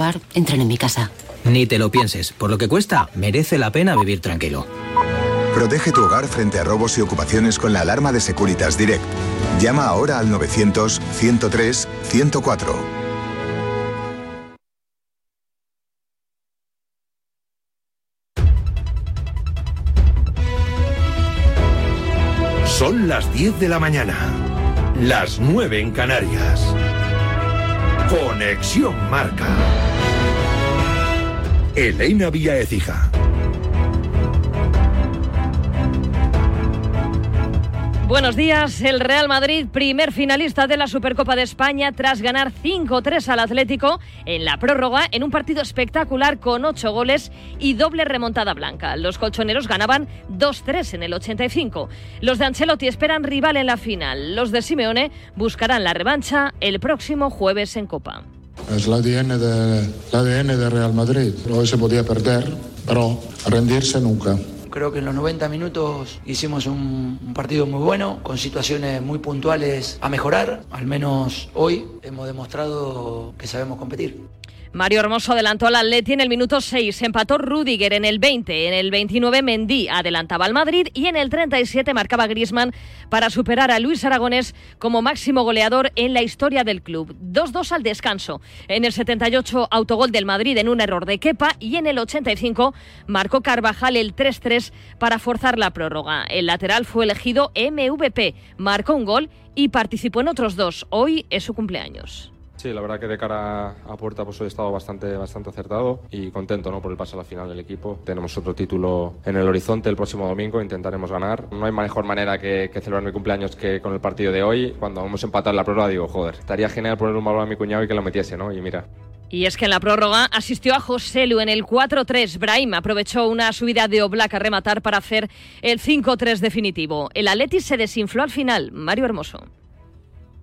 Bar, entren en mi casa. Ni te lo pienses. Por lo que cuesta, merece la pena vivir tranquilo. Protege tu hogar frente a robos y ocupaciones con la alarma de Securitas Direct. Llama ahora al 900-103-104. Son las 10 de la mañana. Las 9 en Canarias. Conexión Marca. Elena Vía Ecija. Buenos días. El Real Madrid, primer finalista de la Supercopa de España, tras ganar 5-3 al Atlético en la prórroga, en un partido espectacular con 8 goles y doble remontada blanca. Los colchoneros ganaban 2-3 en el 85. Los de Ancelotti esperan rival en la final. Los de Simeone buscarán la revancha el próximo jueves en Copa. Es el ADN de, de Real Madrid. Hoy se podía perder, pero rendirse nunca. Creo que en los 90 minutos hicimos un, partido muy bueno, con situaciones muy puntuales a mejorar. Al menos hoy hemos demostrado que sabemos competir. Mario Hermoso adelantó al Atleti en el minuto 6, empató Rudiger en el 20, en el 29 Mendy adelantaba al Madrid y en el 37 marcaba Griezmann para superar a Luis Aragonés como máximo goleador en la historia del club. 2-2 al descanso. En el 78 autogol del Madrid en un error de Kepa y en el 85 marcó Carvajal el 3-3 para forzar la prórroga. El lateral fue elegido MVP, marcó un gol y participó en otros dos. Hoy es su cumpleaños. Sí, la verdad que de cara a puerta pues he estado bastante, bastante acertado y contento ¿no? por el paso a la final del equipo. Tenemos otro título en el horizonte el próximo domingo, intentaremos ganar. No hay mejor manera que, celebrar mi cumpleaños que con el partido de hoy. Cuando hemos empatado en la prórroga digo, joder, estaría genial poner un balón a mi cuñado y que lo metiese, ¿no? Y mira, y es que en la prórroga asistió a José Lu en el 4-3. Brahim aprovechó una subida de Oblak a rematar para hacer el 5-3 definitivo. El Atleti se desinfló al final. Mario Hermoso.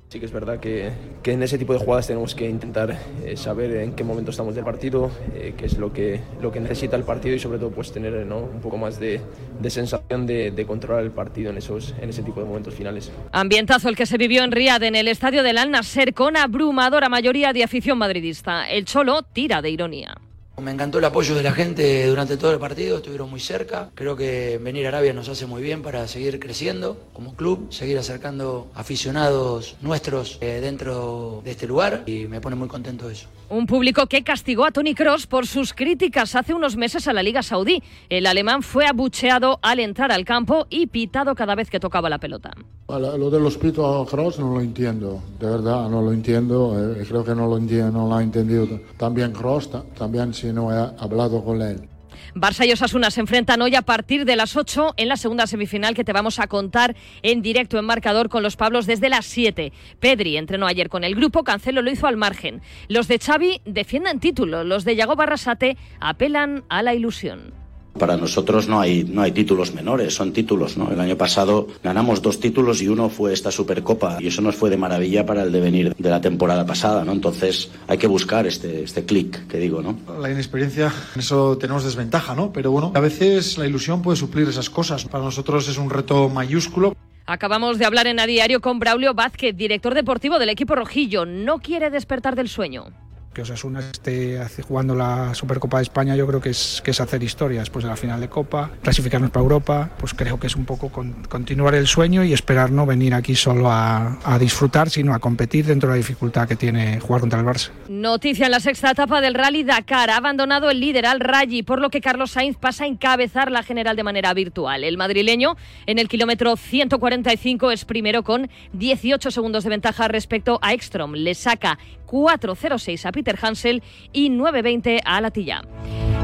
Sí que es verdad que, que, en ese tipo de jugadas tenemos que intentar eh, saber en qué momento estamos del partido, eh, qué es lo que, lo que necesita el partido y sobre todo pues tener ¿no? un poco más de, de sensación de, de, controlar el partido en, esos, en ese tipo de momentos finales. Ambientazo el que se vivió en Riad en el estadio del Al Nasser con abrumadora mayoría de afición madridista. El Cholo tira de ironía. Me encantó el apoyo de la gente durante todo el partido, estuvieron muy cerca. Creo que venir a Arabia nos hace muy bien para seguir creciendo como club, seguir acercando aficionados nuestros eh, dentro de este lugar y me pone muy contento eso. Un público que castigó a Tony Cross por sus críticas hace unos meses a la Liga Saudí. El alemán fue abucheado al entrar al campo y pitado cada vez que tocaba la pelota. Lo de los pitos a Cross no lo entiendo, de verdad no lo entiendo. Eh, creo que no lo, entiendo, no lo ha entendido también Cross, también si no he hablado con él. Barça y Osasuna se enfrentan hoy a partir de las 8 en la segunda semifinal que te vamos a contar en directo en marcador con los Pablos desde las 7. Pedri entrenó ayer con el grupo, Cancelo lo hizo al margen. Los de Xavi defienden título, los de Yago Barrasate apelan a la ilusión. Para nosotros no hay, no hay títulos menores, son títulos. ¿no? El año pasado ganamos dos títulos y uno fue esta Supercopa y eso nos fue de maravilla para el devenir de la temporada pasada. ¿no? Entonces hay que buscar este, este clic que digo. ¿no? La inexperiencia, en eso tenemos desventaja, ¿no? pero bueno, a veces la ilusión puede suplir esas cosas. Para nosotros es un reto mayúsculo. Acabamos de hablar en A Diario con Braulio Vázquez, director deportivo del equipo rojillo. No quiere despertar del sueño que Osasuna esté jugando la Supercopa de España yo creo que es, que es hacer historia después de la final de Copa, clasificarnos para Europa, pues creo que es un poco con, continuar el sueño y esperar no venir aquí solo a, a, disfrutar, sino a competir dentro de la dificultad que tiene jugar contra el Barça. Noticia en la sexta etapa del Rally Dakar, ha abandonado el líder al Rally, por lo que Carlos Sainz pasa a encabezar la general de manera virtual. El madrileño en el kilómetro 145 es primero con 18 segundos de ventaja respecto a Ekstrom. Le saca 4.06 a Peter Hansel y 9.20 a Latilla.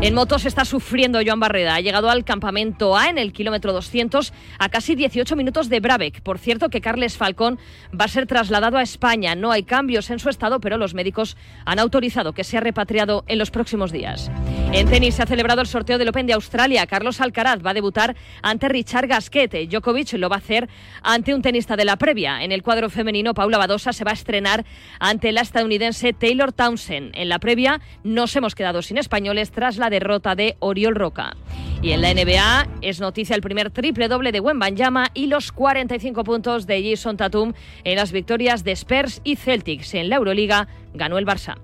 En motos está sufriendo Joan Barreda. Ha llegado al campamento A en el kilómetro 200 a casi 18 minutos de Brabec. Por cierto que Carles Falcón va a ser trasladado a España. No hay cambios en su estado, pero los médicos han autorizado que sea repatriado en los próximos días. En tenis se ha celebrado el sorteo del Open de Australia. Carlos Alcaraz va a debutar ante Richard Gasquet. Djokovic lo va a hacer ante un tenista de la previa. En el cuadro femenino, Paula Badosa se va a estrenar ante la estadounidense Taylor Townsend. En la previa nos hemos quedado sin españoles tras la derrota de Oriol Roca. Y en la NBA es noticia el primer triple doble de Wembanyama y los 45 puntos de Jason Tatum en las victorias de Spurs y Celtics. En la Euroliga ganó el Barça.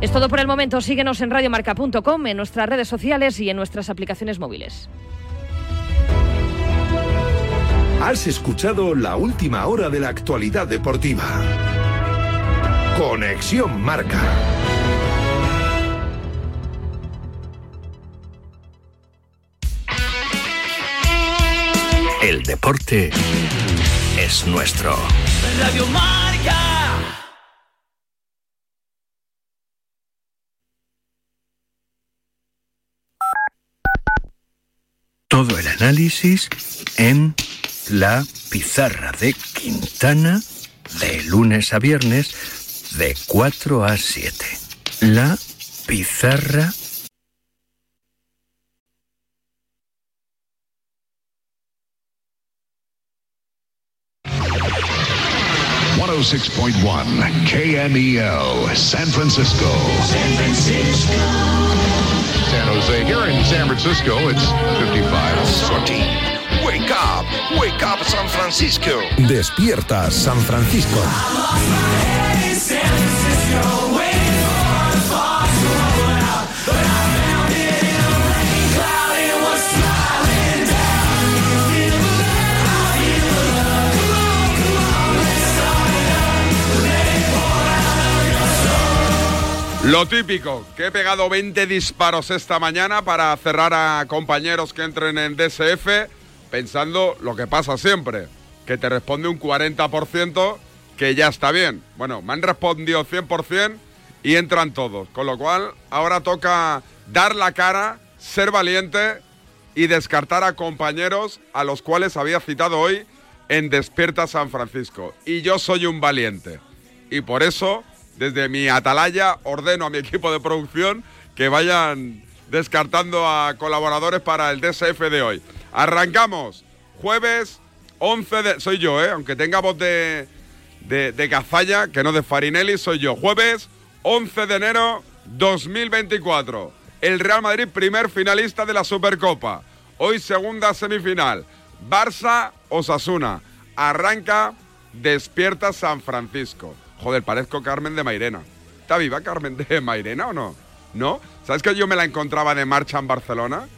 Es todo por el momento. Síguenos en radiomarca.com, en nuestras redes sociales y en nuestras aplicaciones móviles. Has escuchado la última hora de la actualidad deportiva. Conexión Marca. El deporte es nuestro. Radio Marca. Todo el análisis en la pizarra de Quintana de lunes a viernes de 4 a 7. La pizarra 106.1 KMEL, San Francisco. San Francisco. San Jose. Here in San Francisco, it's 55 Wake up, wake up San Francisco. Despierta San Francisco. Lo típico, que he pegado 20 disparos esta mañana para cerrar a compañeros que entren en DSF, pensando lo que pasa siempre, que te responde un 40% que ya está bien. Bueno, me han respondido 100% y entran todos, con lo cual ahora toca dar la cara, ser valiente y descartar a compañeros a los cuales había citado hoy en Despierta San Francisco. Y yo soy un valiente. Y por eso desde mi atalaya ordeno a mi equipo de producción que vayan descartando a colaboradores para el DSF de hoy. Arrancamos jueves 11 de... Soy yo, ¿eh? Aunque tenga voz de, de, de Gazalla, que no de Farinelli, soy yo. Jueves 11 de enero 2024. El Real Madrid primer finalista de la Supercopa. Hoy segunda semifinal. Barça-Osasuna. Arranca Despierta San Francisco. Joder, parezco Carmen de Mairena. ¿Está viva Carmen de Mairena o no? ¿No? ¿Sabes que yo me la encontraba de marcha en Barcelona?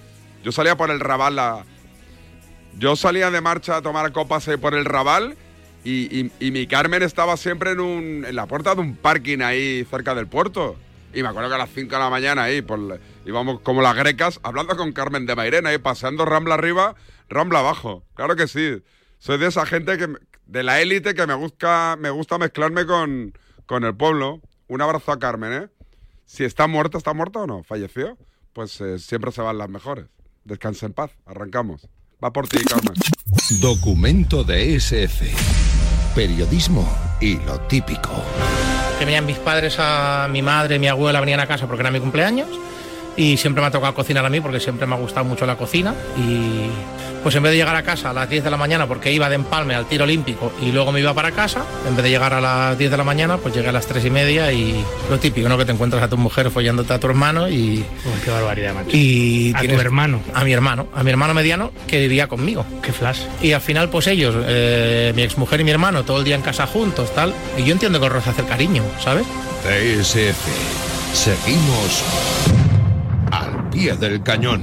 Yo salía por el Raval, la... yo salía de marcha a tomar copas por el Raval y, mi Carmen estaba siempre en, un, en la puerta de un parking ahí cerca del puerto. Y me acuerdo que a las 5 de la mañana ahí, por, íbamos como las grecas, hablando con Carmen de Mairena y paseando Rambla arriba, Rambla abajo. Claro que sí. Soy de esa gente que, de la élite que me gusta, me gusta mezclarme con, con el pueblo. Un abrazo a Carmen, ¿eh? Si está muerta, ¿está muerta o no? ¿Falleció? Pues eh, siempre se van las mejores. Descansa en paz. Arrancamos. Va por ti, Carmen. Documento de SF. Periodismo y lo típico. Que venían mis padres, a mi madre, mi abuela venían a casa porque era mi cumpleaños y siempre me ha tocado cocinar a mí porque siempre me ha gustado mucho la cocina y pues en vez de llegar a casa a las 10 de la mañana porque iba de empalme al tiro olímpico y luego me iba para casa, en vez de llegar a las 10 de la mañana pues llegué a las 3 y media y lo típico, ¿no? Que te encuentras a tu mujer follándote a tu hermano y... qué barbaridad, macho. Y a tu hermano. A mi hermano, a mi hermano mediano que vivía conmigo. Qué flash. Y al final pues ellos, eh, mi exmujer y mi hermano, todo el día en casa juntos, tal. Y yo entiendo que os hacer cariño, ¿sabes? TSF. Seguimos al pie del cañón.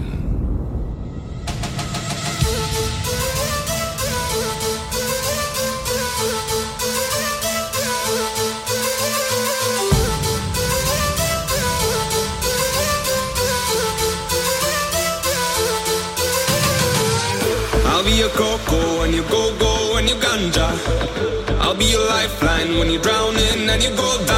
I'll be your coco when you go go when you ganja. I'll be your lifeline when you're drowning and you go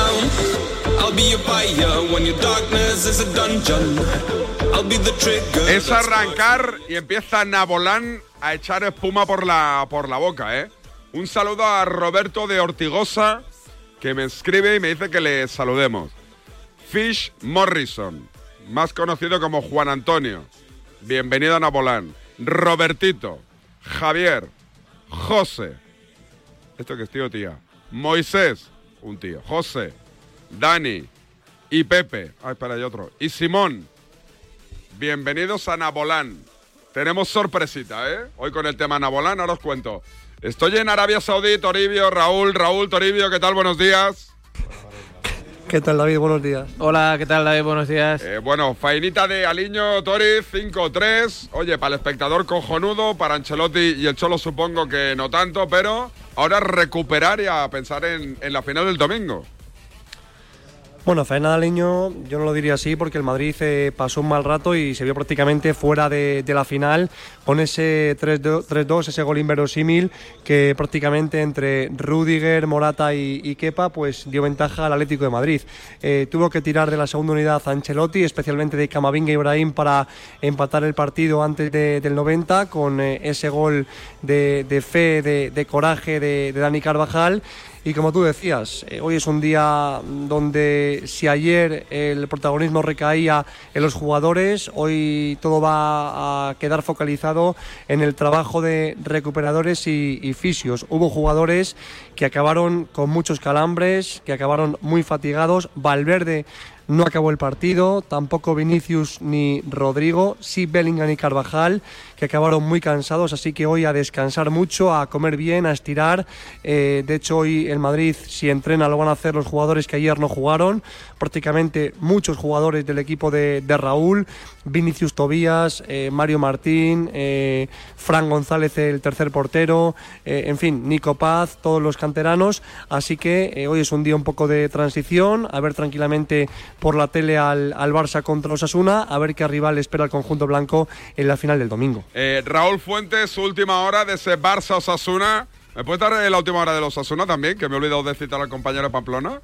Es arrancar y empieza Nabolán a echar espuma por la, por la boca, ¿eh? Un saludo a Roberto de Ortigosa, que me escribe y me dice que le saludemos. Fish Morrison, más conocido como Juan Antonio. Bienvenido a Nabolán. Robertito, Javier, José. ¿Esto que es tío tía? Moisés, un tío. José, Dani y Pepe. Ay, espera, hay otro. Y Simón. Bienvenidos a Nabolán. Tenemos sorpresita, ¿eh? Hoy con el tema Nabolán, ahora os cuento. Estoy en Arabia Saudí, Toribio, Raúl, Raúl, Toribio, ¿qué tal? Buenos días. ¿Qué tal, David? Buenos días. Hola, ¿qué tal, David? Buenos días. Eh, bueno, fainita de Aliño Toriz, 5-3. Oye, para el espectador cojonudo, para Ancelotti y el Cholo supongo que no tanto, pero ahora recuperar y a pensar en, en la final del domingo. Bueno, faena de yo no lo diría así porque el Madrid eh, pasó un mal rato y se vio prácticamente fuera de, la final con ese 3-2, 3-2, ese gol inverosímil que prácticamente entre Rudiger, Morata y, y Kepa pues dio ventaja al Atlético de Madrid. Eh, tuvo que tirar de la segunda unidad a Ancelotti, especialmente de Camavinga e Ibrahim para empatar el partido antes de- del 90 con eh, ese gol de, fe, de, de coraje de Dani Carvajal. Y como tú decías, eh, hoy es un día donde si ayer el protagonismo recaía en los jugadores, hoy todo va a quedar focalizado en el trabajo de recuperadores y, y fisios. Hubo jugadores que acabaron con muchos calambres, que acabaron muy fatigados. Valverde no acabó el partido, tampoco Vinicius ni Rodrigo, sí Bellingham y Carvajal, que acabaron muy cansados, así que hoy a descansar mucho, a comer bien, a estirar. Eh, de hecho, hoy el Madrid, si entrena, lo van a hacer los jugadores que ayer no jugaron. Prácticamente muchos jugadores del equipo de, Raúl, Vinicius Tobías, eh, Mario Martín, eh, Fran González, el tercer portero, en fin, Nico Paz, todos los canteranos. Así que hoy es un día un poco de transición, a ver tranquilamente por la tele al, al Barça contra Osasuna, a ver qué rival espera el conjunto blanco en la final del domingo. Eh, Raúl Fuentes, última hora de ese Barça Osasuna. ¿Me puedes dar eh, la última hora de los Osasuna también? Que me he olvidado de citar al compañero Pamplona.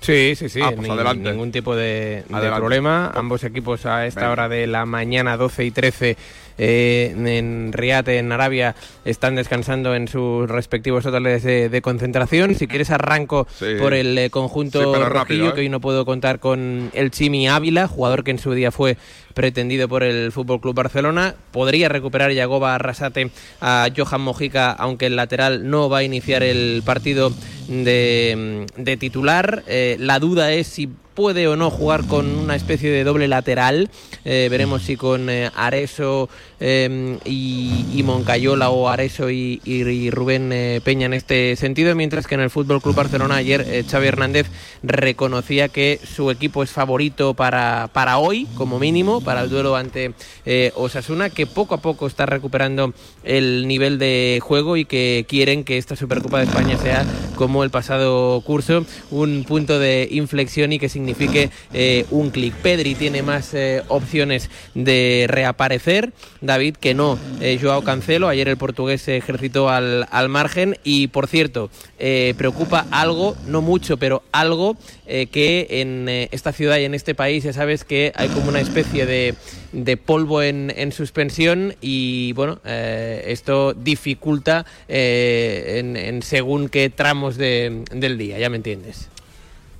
Sí, sí, sí. Ah, pues ni- adelante. Ningún tipo de, problema. Ambos equipos a esta Venga. hora de la mañana, 12 y 13, eh, en Riyadh, en Arabia, están descansando en sus respectivos hoteles de, de concentración. Si quieres, arranco Sí. por el eh, conjunto Sí, pero rojillo, rápido, ¿eh? que hoy no puedo contar con el Chimi Ávila, jugador que en su día fue pretendido por el Fútbol Club Barcelona. Podría recuperar Yagoba Arrasate a Johan Mojica, aunque el lateral no va a iniciar el partido de, de titular. Eh, la duda es si puede o no jugar con una especie de doble lateral. Eh, veremos si con eh, Areso eh, y, y Moncayola o Areso y, y- Rubén eh, Peña en este sentido, mientras que en el Fútbol Club Barcelona ayer eh, Xavi Hernández reconocía que su equipo es favorito para, para hoy, como mínimo, para el duelo ante eh, Osasuna, que poco a poco está recuperando el nivel de juego y que quieren que esta Supercopa de España sea como el pasado curso, un punto de inflexión y que signifique eh, un clic. Pedri tiene más opciones de reaparecer, David que no, eh, Joao Cancelo, ayer el portugués se ejercitó al, al margen y por cierto, eh, preocupa algo, no mucho, pero algo eh, que en eh, esta ciudad y en este país ya sabes que hay como una especie de, de polvo en, en suspensión y bueno, esto dificulta en, en según qué tramos de- del día, ya me entiendes.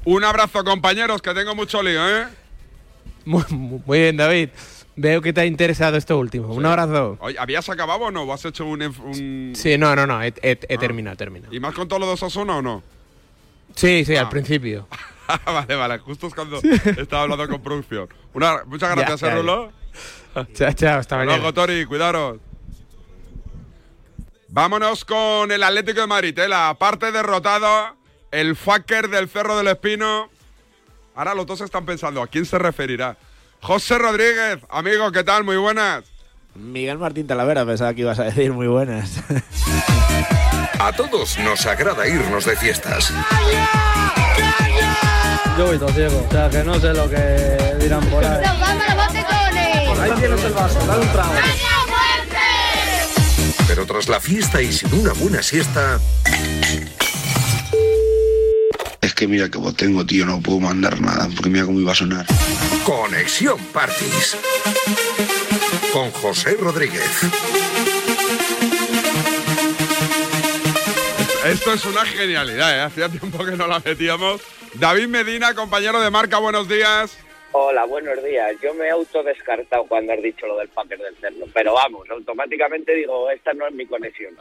Un abrazo, compañeros, que tengo mucho lío, ¿eh? Muy, muy bien, David. Veo que te ha interesado esto último. Un abrazo. Oye, ¿habías acabado o no? ¿O has hecho un...? Sí, no, no, no, he, he- he Ah. terminado, he terminado. ¿Y más con todo lo de Osasuna o no? Sí, sí, Ah. al principio. vale, vale, justo es cuando estaba hablando con producción. Una, muchas gracias, Ya, ¿eh, ya, ya. Rulo? Chao, chao, hasta mañana. Luego, Tori, cuidaros. Vámonos con el Atlético de Madrid, ¿eh? la parte derrotada, el fucker del Cerro del Espino. Ahora los dos están pensando, ¿a quién se referirá? José Rodríguez, amigo, ¿qué tal? Muy buenas. Miguel Martín Talavera, pensaba que ibas a decir muy buenas. A todos nos agrada irnos de fiestas. Yo voy todo ciego, o sea que no sé lo que dirán por ahí. ¡Nos vamos a los botecones! Ahí tienes el vaso, dale un trago. Pero tras la fiesta y sin una buena siesta, Es que mira que vos tengo, tío, no puedo mandar nada, porque mira cómo iba a sonar. Conexión Parties. Con José Rodríguez. Esto es una genialidad, ¿eh? Hacía tiempo que no la metíamos. David Medina, compañero de marca, buenos días. Hola, buenos días. Yo me he autodescartado cuando has dicho lo del Packer del Cerno, pero vamos, automáticamente digo, esta no es mi conexión.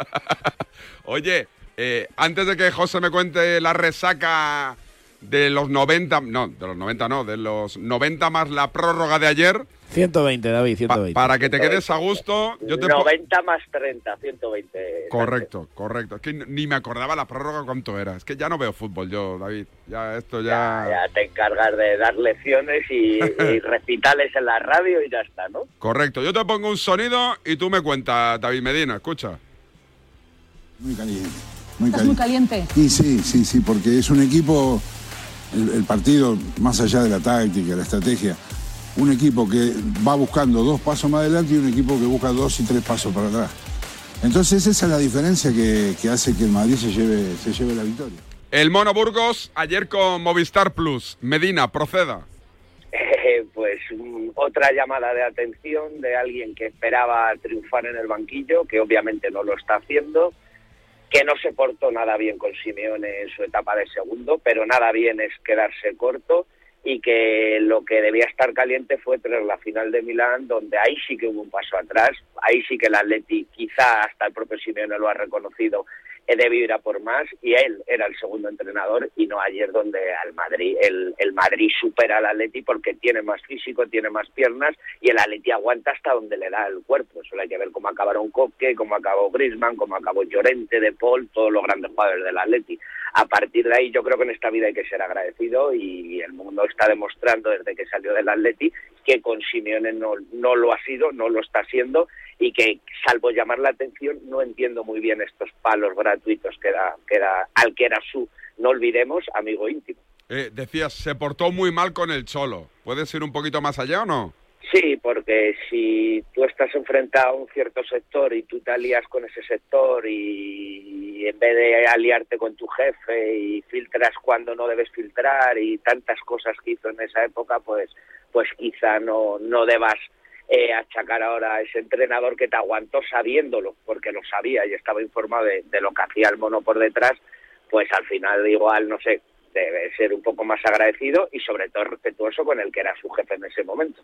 Oye, eh, antes de que José me cuente la resaca de los 90, no, de los 90 no, de los 90 más la prórroga de ayer, 120, David, 120. Para que te quedes a gusto, yo te pongo... 90 más 30, 120. Correcto, correcto. Es que ni me acordaba la prórroga cuánto era. Es que ya no veo fútbol yo, David. Ya esto ya... Ya, ya te encargas de dar lecciones y, y recitales en la radio y ya está, ¿no? Correcto. Yo te pongo un sonido y tú me cuentas, David Medina. Escucha. Muy caliente. Muy ¿Estás muy caliente. caliente? Y sí, sí, sí, porque es un equipo, el, el partido, más allá de la táctica, la estrategia, un equipo que va buscando dos pasos más adelante y un equipo que busca dos y tres pasos para atrás. Entonces esa es la diferencia que, que hace que el Madrid se lleve, se lleve la victoria. El Mono Burgos, ayer con Movistar Plus. Medina, proceda. Eh, pues mm, otra llamada de atención de alguien que esperaba triunfar en el banquillo, que obviamente no lo está haciendo, que no se portó nada bien con Simeone en su etapa de segundo, pero nada bien es quedarse corto y que lo que debía estar caliente fue tras la final de Milán, donde ahí sí que hubo un paso atrás, ahí sí que el Atleti, quizá hasta el propio Simeone lo ha reconocido, eh, debió ir a por más y él era el segundo entrenador y no ayer donde al Madrid el, el Madrid supera al Atleti porque tiene más físico, tiene más piernas y el Atleti aguanta hasta donde le da el cuerpo. Solo hay que ver cómo acabaron Coque, cómo acabó Griezmann, cómo acabó Llorente, De Paul, todos los grandes jugadores del Atleti. A partir de ahí yo creo que en esta vida hay que ser agradecido y el mundo está demostrando desde que salió del Atleti que con Simeone no, no lo ha sido, no lo está siendo y que salvo llamar la atención no entiendo muy bien estos palos gratuitos que da, que da al que era su, no olvidemos, amigo íntimo. Eh, decías, se portó muy mal con el Cholo. ¿Puedes ir un poquito más allá o no? Sí, porque si tú estás enfrentado a un cierto sector y tú te alías con ese sector y, y en vez de aliarte con tu jefe y filtras cuando no debes filtrar y tantas cosas que hizo en esa época, pues, pues quizá no, no debas eh, achacar ahora a ese entrenador que te aguantó sabiéndolo, porque lo sabía y estaba informado de, lo que hacía el mono por detrás, pues al final igual, no sé, debe ser un poco más agradecido y sobre todo respetuoso con el que era su jefe en ese momento.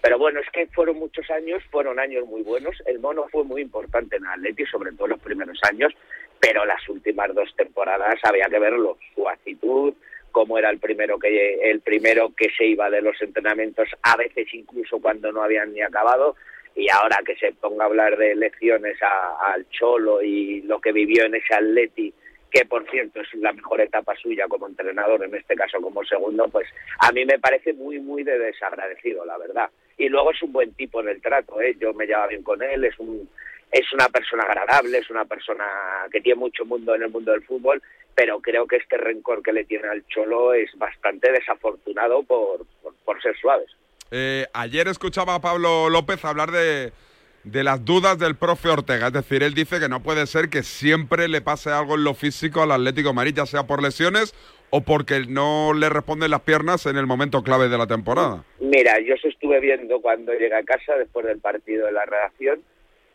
Pero bueno, es que fueron muchos años, fueron años muy buenos. El mono fue muy importante en Atleti, sobre todo los primeros años, pero las últimas dos temporadas había que verlo. Su actitud, cómo era el primero que el primero que se iba de los entrenamientos, a veces incluso cuando no habían ni acabado. Y ahora que se ponga a hablar de elecciones al Cholo y lo que vivió en ese Atleti, que por cierto es la mejor etapa suya como entrenador, en este caso como segundo, pues a mí me parece muy, muy de desagradecido, la verdad. Y luego es un buen tipo en el trato, ¿eh? yo me llevaba bien con él, es un es una persona agradable, es una persona que tiene mucho mundo en el mundo del fútbol, pero creo que este rencor que le tiene al Cholo es bastante desafortunado por, por, por ser suaves. Eh, ayer escuchaba a Pablo López hablar de, de las dudas del profe Ortega. Es decir, él dice que no puede ser que siempre le pase algo en lo físico al Atlético de Madrid, ya sea por lesiones o porque no le responden las piernas en el momento clave de la temporada. Mira, yo se estuve viendo cuando llegué a casa después del partido de la redacción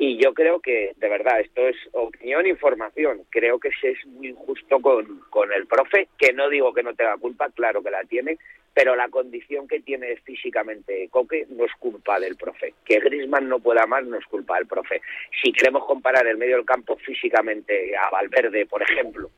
y yo creo que, de verdad, esto es opinión e información. Creo que se es muy injusto con, con el profe, que no digo que no tenga culpa, claro que la tiene, pero la condición que tiene físicamente Coque no es culpa del profe. Que Griezmann no pueda más no es culpa del profe. Si queremos comparar el medio del campo físicamente a Valverde, por ejemplo,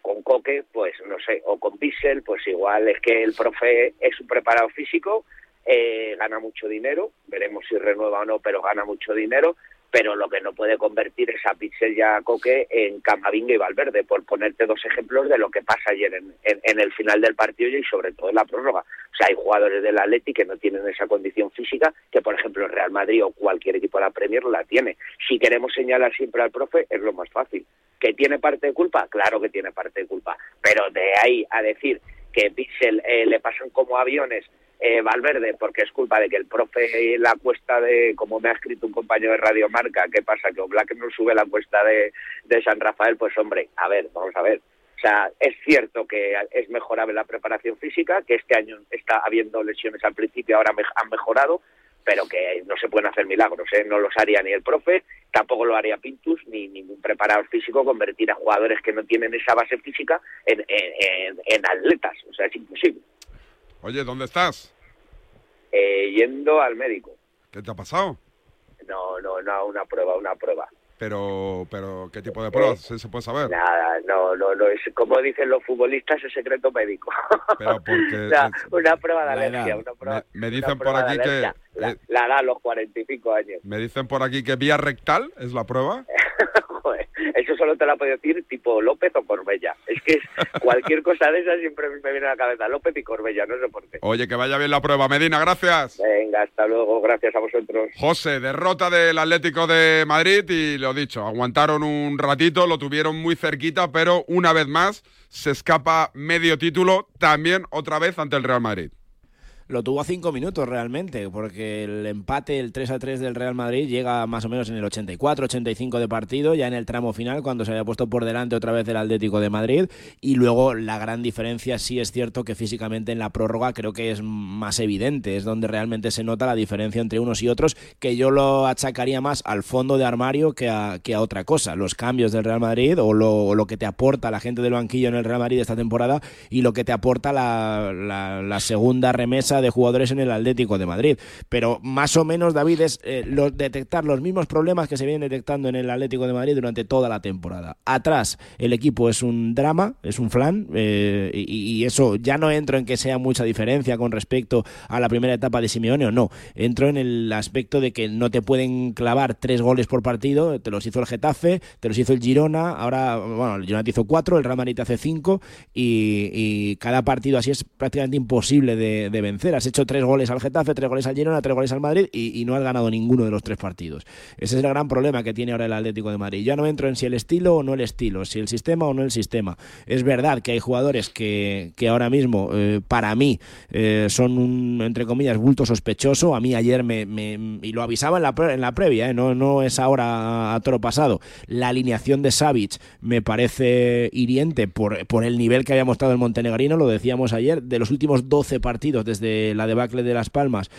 con Coque, pues no sé, o con Pixel, pues igual es que el profe es un preparado físico, eh, gana mucho dinero, veremos si renueva o no, pero gana mucho dinero, pero lo que no puede convertir es a Pixel y a Coque en Camavinga y Valverde, por ponerte dos ejemplos de lo que pasa ayer en, en- en el final del partido y sobre todo en la prórroga. O sea, hay jugadores del Atleti que no tienen esa condición física que, por ejemplo, el Real Madrid o cualquier equipo de la Premier la tiene. Si queremos señalar siempre al profe, es lo más fácil. ¿Que tiene parte de culpa? Claro que tiene parte de culpa. Pero de ahí a decir que Pixel eh, le pasan como aviones eh, Valverde porque es culpa de que el profe la cuesta de, como me ha escrito un compañero de Radio Marca, ¿qué pasa? Que Oblak no sube la cuesta de, San Rafael, pues hombre, a ver, vamos a ver. O sea, es cierto que es mejorable la preparación física, que este año está habiendo lesiones al principio, ahora me- han mejorado, pero que no se pueden hacer milagros, ¿eh? no los haría ni el profe, tampoco lo haría Pintus, ni ningún preparador físico convertir a jugadores que no tienen esa base física en- en atletas, o sea, es imposible. Oye, ¿dónde estás? Eh, yendo al médico, ¿Qué te ha pasado? no, no, no, una prueba, una prueba. Pero, pero ¿qué tipo de pruebas? ¿Sí ¿Se puede saber? Nada, no, no, no, es como dicen los futbolistas, es secreto médico. Pero porque... O sea, una prueba de alergia, una prueba, Me, me dicen por prueba aquí que... La, eh, la edad a los 45 años. me dicen por aquí que vía rectal es la prueba. Joder, eso solo te lo ha podido decir tipo López o Corbella. Es que es cualquier cosa de esas siempre me viene a la cabeza. López y Corbella, no sé por qué. Oye, que vaya bien la prueba. Medina, gracias. Venga, hasta luego, gracias a vosotros. José, derrota del Atlético de Madrid y lo dicho, aguantaron un ratito, lo tuvieron muy cerquita, pero una vez más se escapa medio título, también otra vez ante el Real Madrid. Lo tuvo a cinco minutos realmente, porque el empate, el 3 a 3 del Real Madrid, llega más o menos en el 84-85 de partido, ya en el tramo final, cuando se había puesto por delante otra vez el Atlético de Madrid. Y luego la gran diferencia, sí es cierto que físicamente en la prórroga creo que es más evidente, es donde realmente se nota la diferencia entre unos y otros, que yo lo achacaría más al fondo de armario que a, que a otra cosa. Los cambios del Real Madrid o lo, lo que te aporta la gente del banquillo en el Real Madrid esta temporada y lo que te aporta la- la segunda remesa de jugadores en el Atlético de Madrid. Pero más o menos, David, es eh, lo- detectar los mismos problemas que se vienen detectando en el Atlético de Madrid durante toda la temporada. Atrás, el equipo es un drama, es un flan, eh, y, eso ya no entro en que sea mucha diferencia con respecto a la primera etapa de Simeone o no. Entro en el aspecto de que no te pueden clavar tres goles por partido, te los hizo el Getafe, te los hizo el Girona, ahora, bueno, el Girona te hizo cuatro, el Real Madrid hace cinco, y, cada partido así es prácticamente imposible de vencer. Has hecho tres goles al Getafe, tres goles al Girona, tres goles al Madrid y, no has ganado ninguno de los tres partidos. Ese es el gran problema que tiene ahora el Atlético de Madrid. Ya no entro en si el estilo o no el estilo, si el sistema o no el sistema. Es verdad que hay jugadores que, que ahora mismo, eh, para mí, eh, son un, entre comillas, bulto sospechoso. A mí ayer me, me- y lo avisaba en la, pre- en la previa, eh, no, no es ahora a toro pasado. La alineación de Savic me parece hiriente por, por el nivel que había mostrado el montenegrino, lo decíamos ayer, de los últimos 12 partidos desde la debacle de Las Palmas,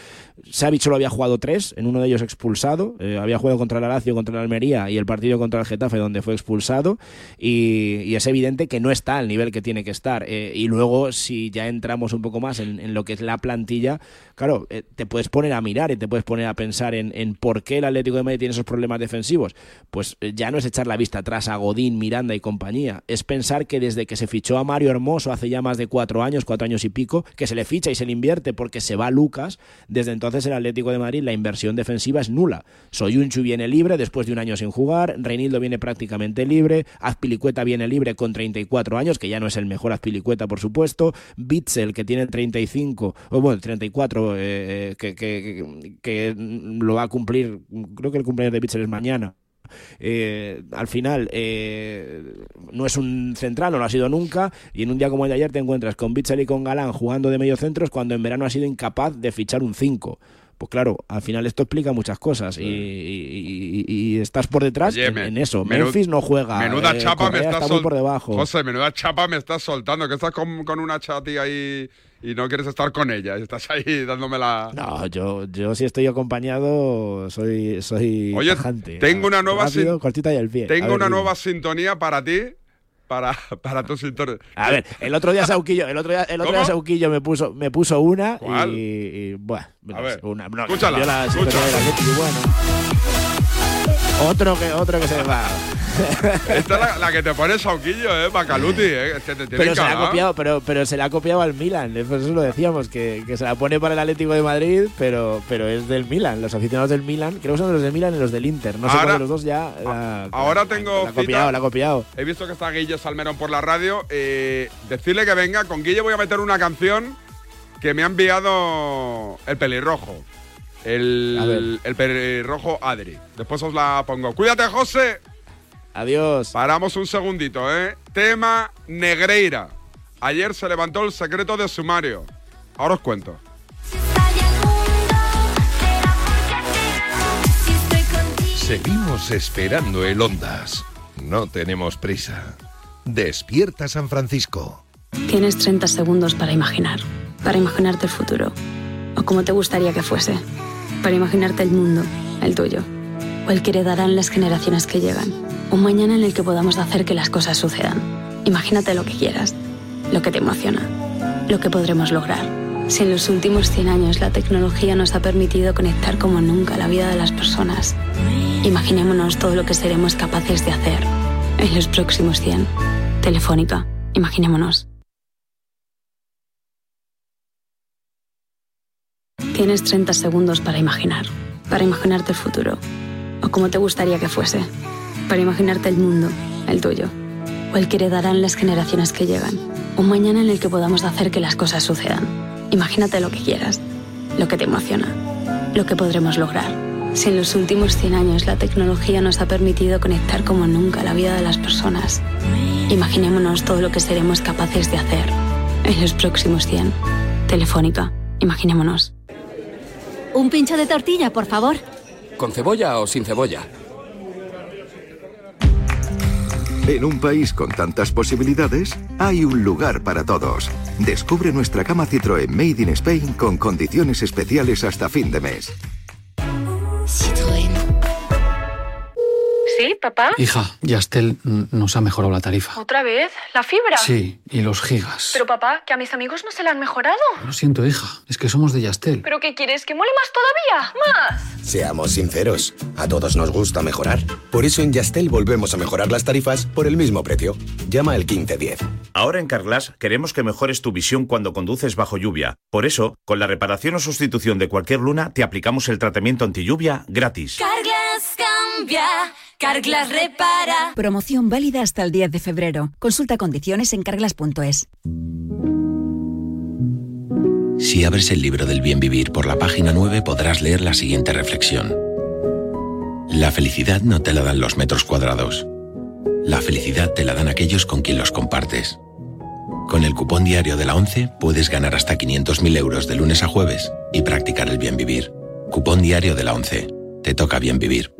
Savic solo había jugado tres, en uno de ellos expulsado, eh, había jugado contra el Lazio, contra el Almería y el partido contra el Getafe donde fue expulsado y, es evidente que no está al nivel que tiene que estar. Eh, y luego si ya entramos un poco más en, lo que es la plantilla, claro, eh, te puedes poner a mirar y te puedes poner a pensar en, en por qué el Atlético de Madrid tiene esos problemas defensivos. Pues ya no es echar la vista atrás a Godín, Miranda y compañía, es pensar que desde que se fichó a Mario Hermoso hace ya más de cuatro años, cuatro años y pico, que se le ficha y se le invierte porque se va Lucas, desde entonces el Atlético de Madrid la inversión defensiva es nula. Soyunchu viene libre después de un año sin jugar, Reinildo viene prácticamente libre, Azpilicueta viene libre con 34 años, que ya no es el mejor Azpilicueta por supuesto, Bitzel que tiene 35, o bueno, 34, eh, eh, que, que, que- que lo va a cumplir, creo que el cumpleaños de Bitzel es mañana. Eh, al final eh, no es un central, no lo ha sido nunca, y en un día como el de ayer te encuentras con Bitzel y con Galán jugando de medio centros cuando en verano ha sido incapaz de fichar un 5. Pues claro, al final esto explica muchas cosas y, y- y- y estás por detrás Oye, en, eso. Memphis no juega. Menuda eh, chapa me estás está sol- por debajo. José, menuda chapa me estás soltando, que estás con, con una chati ahí y no quieres estar con ella, estás ahí dándome la... No, yo, yo si estoy acompañado soy, soy Oye, tajante. tengo una nueva Rápido, sin- cortita y al pie. Tengo ver, una dime. nueva sintonía para ti, para, para tus sintonía. A ver, el otro día Sauquillo, el otro día, el otro día. Sauquillo me puso, me puso una ¿Cuál? y, y, bueno, A ver, una, no, escúchala, la sintonía del Atleti, bueno. Otro que, otro que se va. Esta es la, la que te pone Sauquillo, ¿eh? Bacaluti, ¿eh? Es que te Pero se, la ha copiado, pero, pero se la ha copiado al Milan, eso lo decíamos, que, que se la pone para el Atlético de Madrid, pero, pero es del Milan. Los aficionados del Milan, creo que son los del Milan y los del Inter. No sé Ahora- cuál de los dos ya. la- Ahora la- tengo La ha copiado, la ha copiado. He visto que está Guille Salmerón por la radio. eh, decirle que venga. Con Guille voy a meter una canción que me ha enviado el pelirrojo. El, el pelirrojo Adri. Después os la pongo. Cuídate, José. Adiós. Paramos un segundito, ¿eh? Tema Negreira. Ayer se levantó el secreto de sumario. Ahora os cuento. Seguimos esperando el Ondas. No tenemos prisa. Despierta San Francisco. Tienes 30 segundos para imaginar, para imaginarte el futuro, o como te gustaría que fuese, para imaginarte el mundo, el tuyo, o el que heredarán las generaciones que llegan, un mañana en el que podamos hacer que las cosas sucedan. Imagínate lo que quieras, lo que te emociona, lo que podremos lograr. Si en los últimos 100 años la tecnología nos ha permitido conectar como nunca la vida de las personas, imaginémonos todo lo que seremos capaces de hacer en los próximos 100. Telefónica, imaginémonos. Tienes 30 segundos para imaginar, para imaginarte el futuro, o como te gustaría que fuese, para imaginarte el mundo, el tuyo, o el que heredarán las generaciones que llegan, un mañana en el que podamos hacer que las cosas sucedan. Imagínate lo que quieras, lo que te emociona, lo que podremos lograr. Si en los últimos 100 años la tecnología nos ha permitido conectar como nunca la vida de las personas, imaginémonos todo lo que seremos capaces de hacer en los próximos 100. Telefónica, imaginémonos. Un pincho de tortilla, por favor. ¿Con cebolla o sin cebolla? En un país con tantas posibilidades, hay un lugar para todos. Descubre nuestra cama Citroën Made in Spain con condiciones especiales hasta fin de mes. ¿Sí, papá? Hija, Yastel nos ha mejorado la tarifa. ¿Otra vez? ¿La fibra? Sí, y los gigas. Pero papá, que a mis amigos no se la han mejorado. Lo siento, hija, es que somos de Yastel. ¿Pero qué quieres? ¿Que mole más todavía? ¿Más? Seamos sinceros, a todos nos gusta mejorar. Por eso en Yastel volvemos a mejorar las tarifas por el mismo precio. Llama al 1510. Ahora en Carglass queremos que mejores tu visión cuando conduces bajo lluvia. Por eso, con la reparación o sustitución de cualquier luna, te aplicamos el tratamiento anti lluvia gratis. Carglass cambia. Carglass repara. Promoción válida hasta el 10 de febrero. Consulta condiciones en carglass.es. Si abres el libro del bien vivir por la página 9 podrás leer la siguiente reflexión. La felicidad no te la dan los metros cuadrados. La felicidad te la dan aquellos con quien los compartes. Con el cupón diario de la 11 puedes ganar hasta 500.000 euros de lunes a jueves y practicar el bien vivir. Cupón diario de la 11. Te toca bien vivir.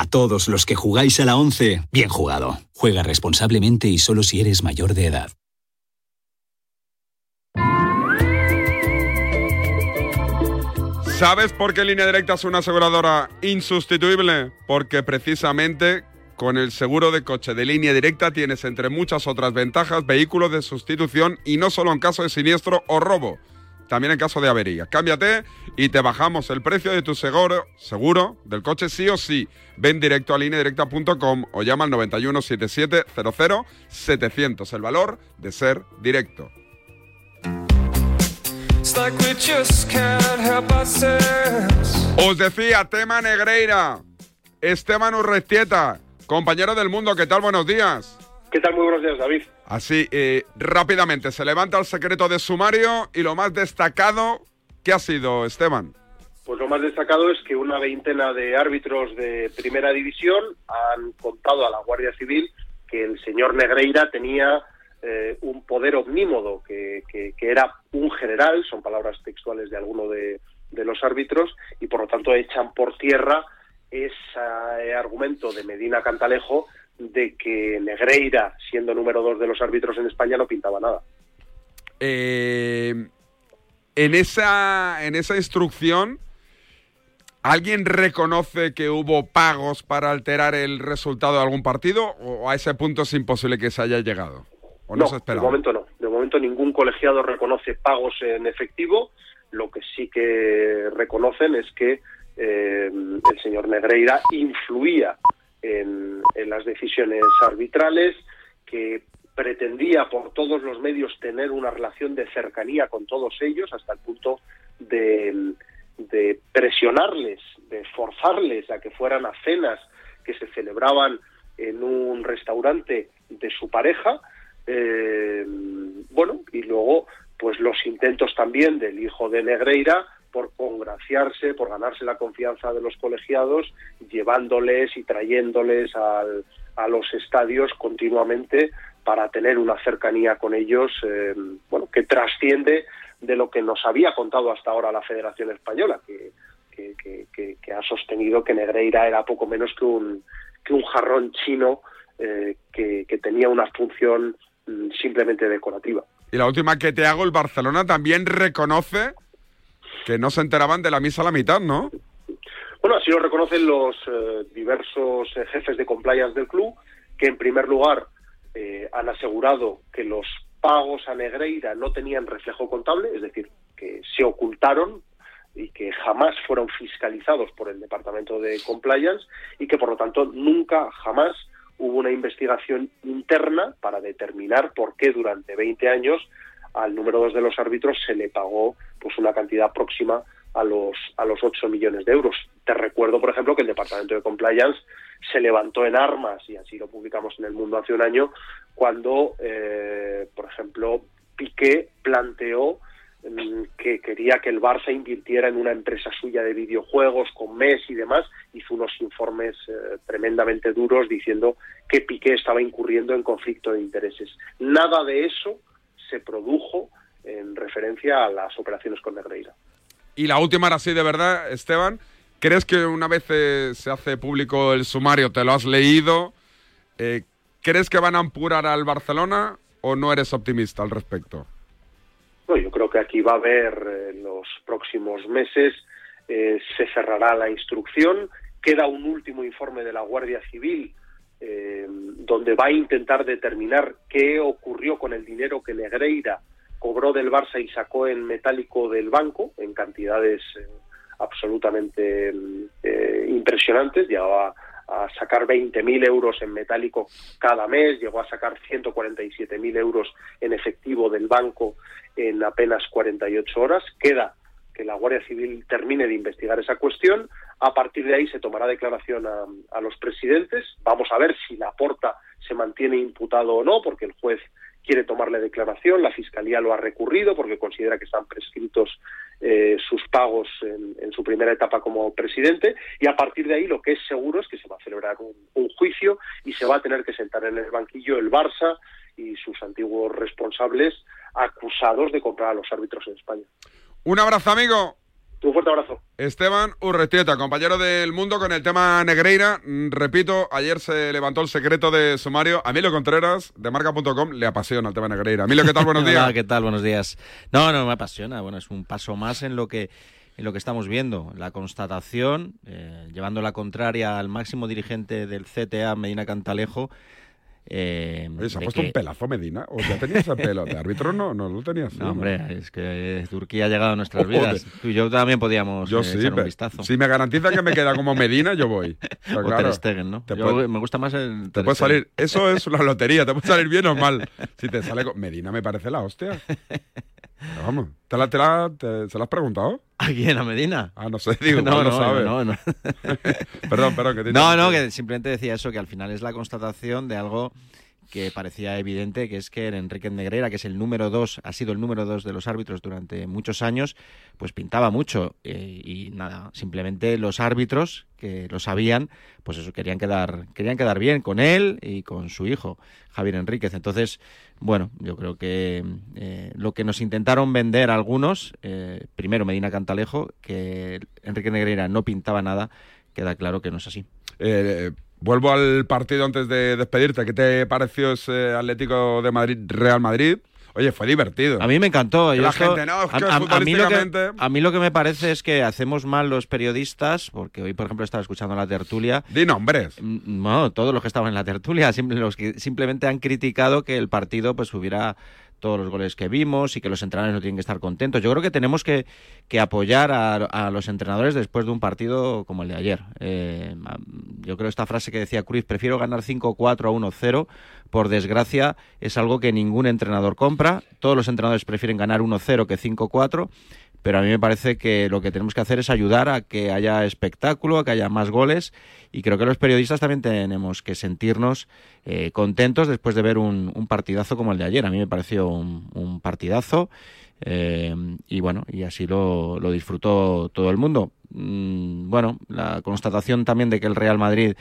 A todos los que jugáis a la 11, bien jugado. Juega responsablemente y solo si eres mayor de edad. ¿Sabes por qué Línea Directa es una aseguradora insustituible? Porque precisamente con el seguro de coche de línea directa tienes entre muchas otras ventajas vehículos de sustitución y no solo en caso de siniestro o robo, también en caso de avería. Cámbiate y te bajamos el precio de tu seguro, seguro del coche sí o sí. Ven directo a lineadirecta.com o llama al 91 77 00 700. El valor de ser directo. Os decía, tema Negreira. Esteban Urrestieta, compañero del mundo, ¿qué tal? Buenos días. ¿Qué tal? Muy buenos días, David. Así, eh, rápidamente, se levanta el secreto de sumario y lo más destacado, ¿qué ha sido, Esteban? Pues lo más destacado es que una veintena de árbitros de primera división han contado a la Guardia Civil que el señor Negreira tenía eh, un poder omnímodo, que, que, que, era un general, son palabras textuales de alguno de, de los árbitros, y por lo tanto echan por tierra ese argumento de Medina Cantalejo de que Negreira, siendo número dos de los árbitros en España, no pintaba nada. Eh, en, esa, en esa instrucción, ¿alguien reconoce que hubo pagos para alterar el resultado de algún partido o a ese punto es imposible que se haya llegado? ¿O no, no se esperaba? de momento no. De momento ningún colegiado reconoce pagos en efectivo. Lo que sí que reconocen es que eh, el señor Negreira influía decisiones arbitrales, que pretendía por todos los medios tener una relación de cercanía con todos ellos, hasta el punto de, presionarles, de forzarles a que fueran a cenas que se celebraban en un restaurante de su pareja. Eh, bueno, y luego, pues los intentos también del hijo de Negreira por congraciarse, por ganarse la confianza de los colegiados, llevándoles y trayéndoles al, a los estadios continuamente para tener una cercanía con ellos, eh, bueno, que trasciende de lo que nos había contado hasta ahora la Federación Española, que, que, ha sostenido que Negreira era poco menos que un, que un jarrón chino eh, que, tenía una función mm, simplemente decorativa. Y la última que te hago, el Barcelona también reconoce que no se enteraban de la misa a la mitad, ¿no? Bueno, así lo reconocen los eh, diversos jefes de compliance del club, que en primer lugar eh, han asegurado que los pagos a Negreira no tenían reflejo contable, es decir, que se ocultaron y que jamás fueron fiscalizados por el Departamento de Compliance y que por lo tanto nunca, jamás hubo una investigación interna para determinar por qué durante 20 años al número dos de los árbitros se le pagó pues una cantidad próxima a los a los 8 millones de euros. Te recuerdo, por ejemplo, que el Departamento de Compliance se levantó en armas, y así lo publicamos en El Mundo hace un año, cuando, eh, por ejemplo, Piqué planteó mm, que quería que el Barça invirtiera en una empresa suya de videojuegos con Messi y demás, hizo unos informes eh, tremendamente duros diciendo que Piqué estaba incurriendo en conflicto de intereses. Nada de eso se produjo en referencia a las operaciones con Negreira. Y la última ahora sí, de verdad, Esteban, ¿crees que una vez eh, se hace público el sumario, te lo has leído, eh, ¿crees que van a apurar al Barcelona o no eres optimista al respecto? No, yo creo que aquí va a haber eh, en los próximos meses, eh, se cerrará la instrucción, queda un último informe de la Guardia Civil eh, donde va a intentar determinar qué ocurrió con el dinero que Negreira cobró del Barça y sacó en metálico del banco en cantidades eh, absolutamente eh, impresionantes. Llegó a, a sacar 20.000 euros en metálico cada mes, llegó a sacar 147.000 euros en efectivo del banco en apenas 48 horas. Queda que la Guardia Civil termine de investigar esa cuestión. A partir de ahí se tomará declaración a, los presidentes. Vamos a ver si la porta se mantiene imputado o no, porque el juez quiere tomarle declaración, la Fiscalía lo ha recurrido porque considera que están prescritos eh, sus pagos en, en, su primera etapa como presidente y a partir de ahí lo que es seguro es que se va a celebrar un, un juicio y se va a tener que sentar en el banquillo el Barça y sus antiguos responsables acusados de comprar a los árbitros en España. Un abrazo, amigo. Un fuerte abrazo. Esteban Urretieta, compañero del Mundo con el tema Negreira. Mm, Repito, ayer se levantó el secreto de sumario. A Emilio Contreras, de marca.com, le apasiona el tema Negreira. Emilio, ¿qué tal? Buenos días. Hola, ¿qué tal? Buenos días. No, no me apasiona. Bueno, es un paso más en lo que en lo que estamos viendo, la constatación, eh, llevando la contraria al máximo dirigente del CTA, Medina Cantalejo, eh, Oye, se ha puesto que... un pelazo Medina. ¿O ya tenías el pelo? De árbitro no, no lo tenías. No, hombre, es que Turquía ha llegado a nuestras vidas. Tú y yo también podíamos yo eh, sí, echar un vistazo. Si me garantiza que me queda como Medina, yo voy. Pero, o claro, Ter Stegen, ¿no? Te yo, puede, me gusta más el Te puede salir, eso es la lotería, te puede salir bien o mal. Si te sale con... Medina me parece la hostia. Pero vamos, ¿te la, te la, te, ¿se la has preguntado? ¿A quién? ¿A Medina? Ah, no sé, digo, no, no, lo sabe. No, no. perdón, perdón. Que te no, no, que simplemente decía eso, que al final es la constatación de algo que parecía evidente, que es que Enrique Negreira, que es el número dos, ha sido el número dos de los árbitros durante muchos años, pues pintaba mucho. Eh, y nada, simplemente los árbitros, que lo sabían, pues eso, querían quedar, querían quedar bien con él y con su hijo, Javier Enríquez. Entonces, bueno, yo creo que eh, lo que nos intentaron vender algunos, eh, primero Medina Cantalejo, que Enrique Negreira no pintaba nada, queda claro que no es así. Vuelvo al partido antes de despedirte. ¿Qué te pareció ese Atlético de Madrid Real Madrid? Oye, fue divertido. A mí me encantó. la esto, gente, no, es que a, a, a, mí lo que, a, mí lo que, me parece es que hacemos mal los periodistas, porque hoy, por ejemplo, estaba escuchando la tertulia. Di nombres. No, todos los que estaban en la tertulia, los que simplemente han criticado que el partido pues hubiera todos los goles que vimos y que los entrenadores no tienen que estar contentos. Yo creo que tenemos que, que apoyar a, a, los entrenadores después de un partido como el de ayer. Eh, yo creo esta frase que decía Cruz, prefiero ganar 5-4 a 1-0, por desgracia es algo que ningún entrenador compra. Todos los entrenadores prefieren ganar 1-0 que 5-4 pero a mí me parece que lo que tenemos que hacer es ayudar a que haya espectáculo, a que haya más goles y creo que los periodistas también tenemos que sentirnos eh, contentos después de ver un, partidazo como el de ayer. A mí me pareció un, un partidazo eh, y bueno, y así lo, lo, disfrutó todo el mundo. Mm, bueno, la constatación también de que el Real Madrid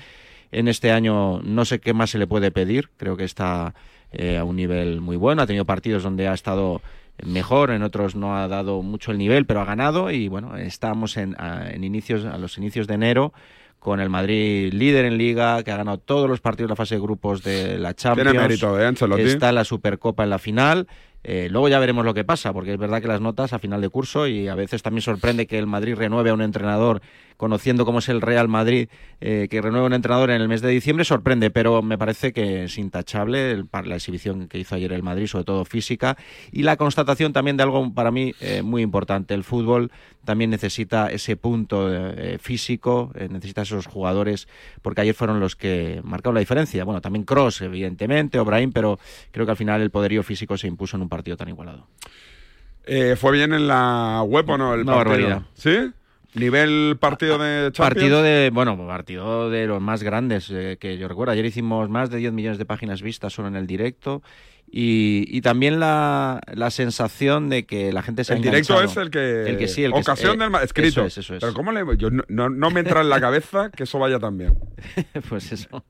en este año no sé qué más se le puede pedir, creo que está eh, a un nivel muy bueno, ha tenido partidos donde ha estado mejor, en otros no ha dado mucho el nivel, pero ha ganado y bueno, estamos en, a, en inicios, a los inicios de enero con el Madrid líder en liga, que ha ganado todos los partidos de la fase de grupos de la Champions. Tiene mérito, ¿eh, Ancelotti? Está la Supercopa en la final. Eh, luego ya veremos lo que pasa, porque es verdad que las notas a final de curso y a veces también sorprende que el Madrid renueve a un entrenador conociendo cómo es el Real Madrid, eh, que renueve a un entrenador en el mes de diciembre, sorprende, pero me parece que es intachable el, la exhibición que hizo ayer el Madrid, sobre todo física, y la constatación también de algo para mí eh, muy importante. El fútbol también necesita ese punto eh, físico, necesita esos jugadores, porque ayer fueron los que marcaron la diferencia. Bueno, también Cross, evidentemente, o Brahim, pero creo que al final el poderío físico se impuso en un partido tan igualado. ¿Fue bien en la web o no el partido? barbaridad. ¿Sí? ¿Nivel partido de Champions? Partido de, bueno, partido de los más grandes eh, que yo recuerdo. Ayer hicimos más de 10 millones de páginas vistas solo en el directo. Y, y también la, la sensación de que la gente se ha El directo es el que... El que sí, el que Ocasión eh, del... ma- Escrito. Eso es, eso es. Pero ¿cómo le... Yo no, no, me entra en la cabeza que eso vaya tan bien. pues eso.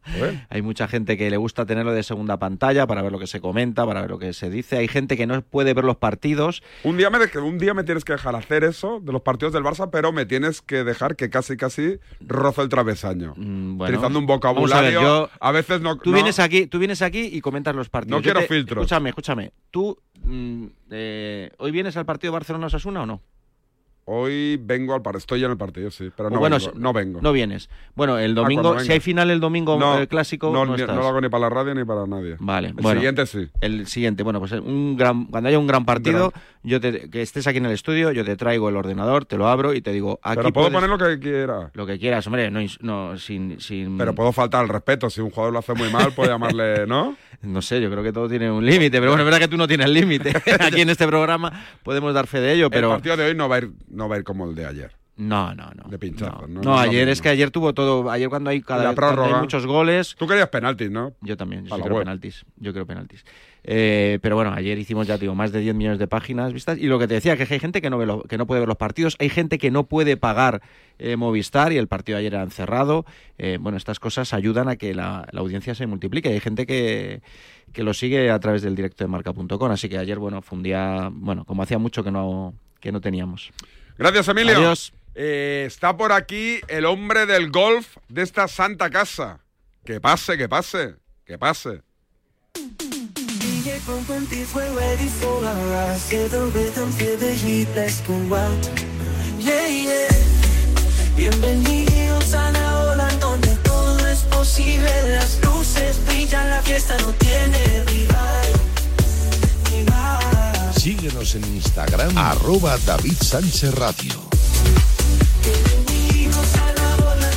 Hay mucha gente que le gusta tenerlo de segunda pantalla para ver lo que se comenta, para ver lo que se dice. Hay gente que no puede ver los partidos. Un día, me, un día me tienes que dejar hacer eso de los partidos del Barça, pero me tienes que dejar que casi, casi rozo el travesaño. bueno, Utilizando un vamos a ver, vocabulario. yo- a veces no... Tú no- vienes aquí, tú vienes aquí y comentas los partidos. No Yo quiero te- Escúchame, escúchame. ¿Tú mm, eh, hoy vienes al partido Barcelona-Osasuna o no? Hoy vengo al partido. Estoy en el partido, sí. Pero no bueno, vengo. No vengo. No vienes. Bueno, el Ah, domingo, si hay final el domingo No, eh, clásico, no, no, ni- estás. no lo hago ni para la radio ni para nadie. Vale, El bueno, siguiente sí. El siguiente, bueno, pues un gran, cuando haya un gran partido, yo te, que estés aquí en el estudio, yo te traigo el ordenador, te lo abro y te digo, aquí Pero puedo puedes- poner lo que quiera. lo que quieras, hombre, no, sin, sin... Pero puedo faltar al respeto. Si un jugador lo hace muy mal, puedo llamarle, ¿no? No sé, yo creo que todo tiene un límite, pero bueno, es verdad que tú no tienes límite. Aquí en este programa podemos dar fe de ello, pero... El partido de hoy no va a ir, no va a ir como el de ayer. No, no, no. De pinchazos, ¿no? Ayer es que ayer tuvo todo. Ayer cuando hay cada La prórroga. hay muchos goles. Tú querías penaltis, ¿no? Yo también, yo sí creo penaltis. Yo creo penaltis. Eh, pero bueno, ayer hicimos ya, digo, más de 10 millones de páginas vistas. Y lo que te decía, que hay gente que no, ve lo- que no puede ver los partidos, hay gente que no puede pagar eh, Movistar y el partido ayer era encerrado. Eh, bueno, estas cosas ayudan a que la, la audiencia se multiplique. Hay gente que, que lo sigue a través del directo de marca.com. Así que ayer, bueno, fue un día, bueno, como hacía mucho que no, que no teníamos. Gracias, Emilio. Adiós. Está por aquí el hombre del golf de esta santa casa. Que pase, que pase, que pase. DJ from 24 ready for a rise. Feel the. Bienvenidos a la ola donde todo es posible. Las luces brillan, la fiesta no tiene rival. Síguenos en Instagram, David Sánchez Radio.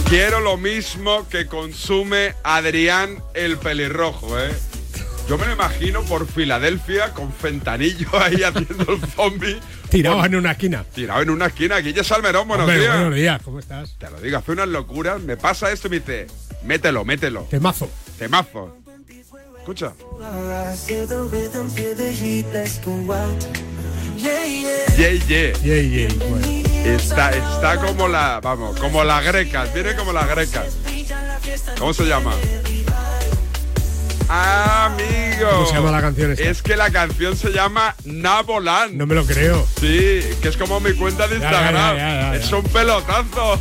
Quiero lo mismo que consume Adrián el pelirrojo, ¿eh? Yo me lo imagino por Filadelfia con fentanillo ahí haciendo el zombie. Tirado en una esquina. Tirado en una esquina. Guille Salmerón, buenos Hombre, días. buenos días, ¿cómo estás? Te lo digo, hace unas locuras. Me pasa esto y me dice, mételo, mételo. Temazo. Temazo. Escucha. Yeah, yeah. Yey, yey, bueno. Está, está como la, vamos, como las grecas. Viene como las grecas. ¿Cómo se llama? Amigo. ¿Cómo se llama la canción esta? Es que la canción se llama Nabolan. No me lo creo. Sí, que es como mi cuenta de Instagram. ya, ya, ya. Es un pelotazo.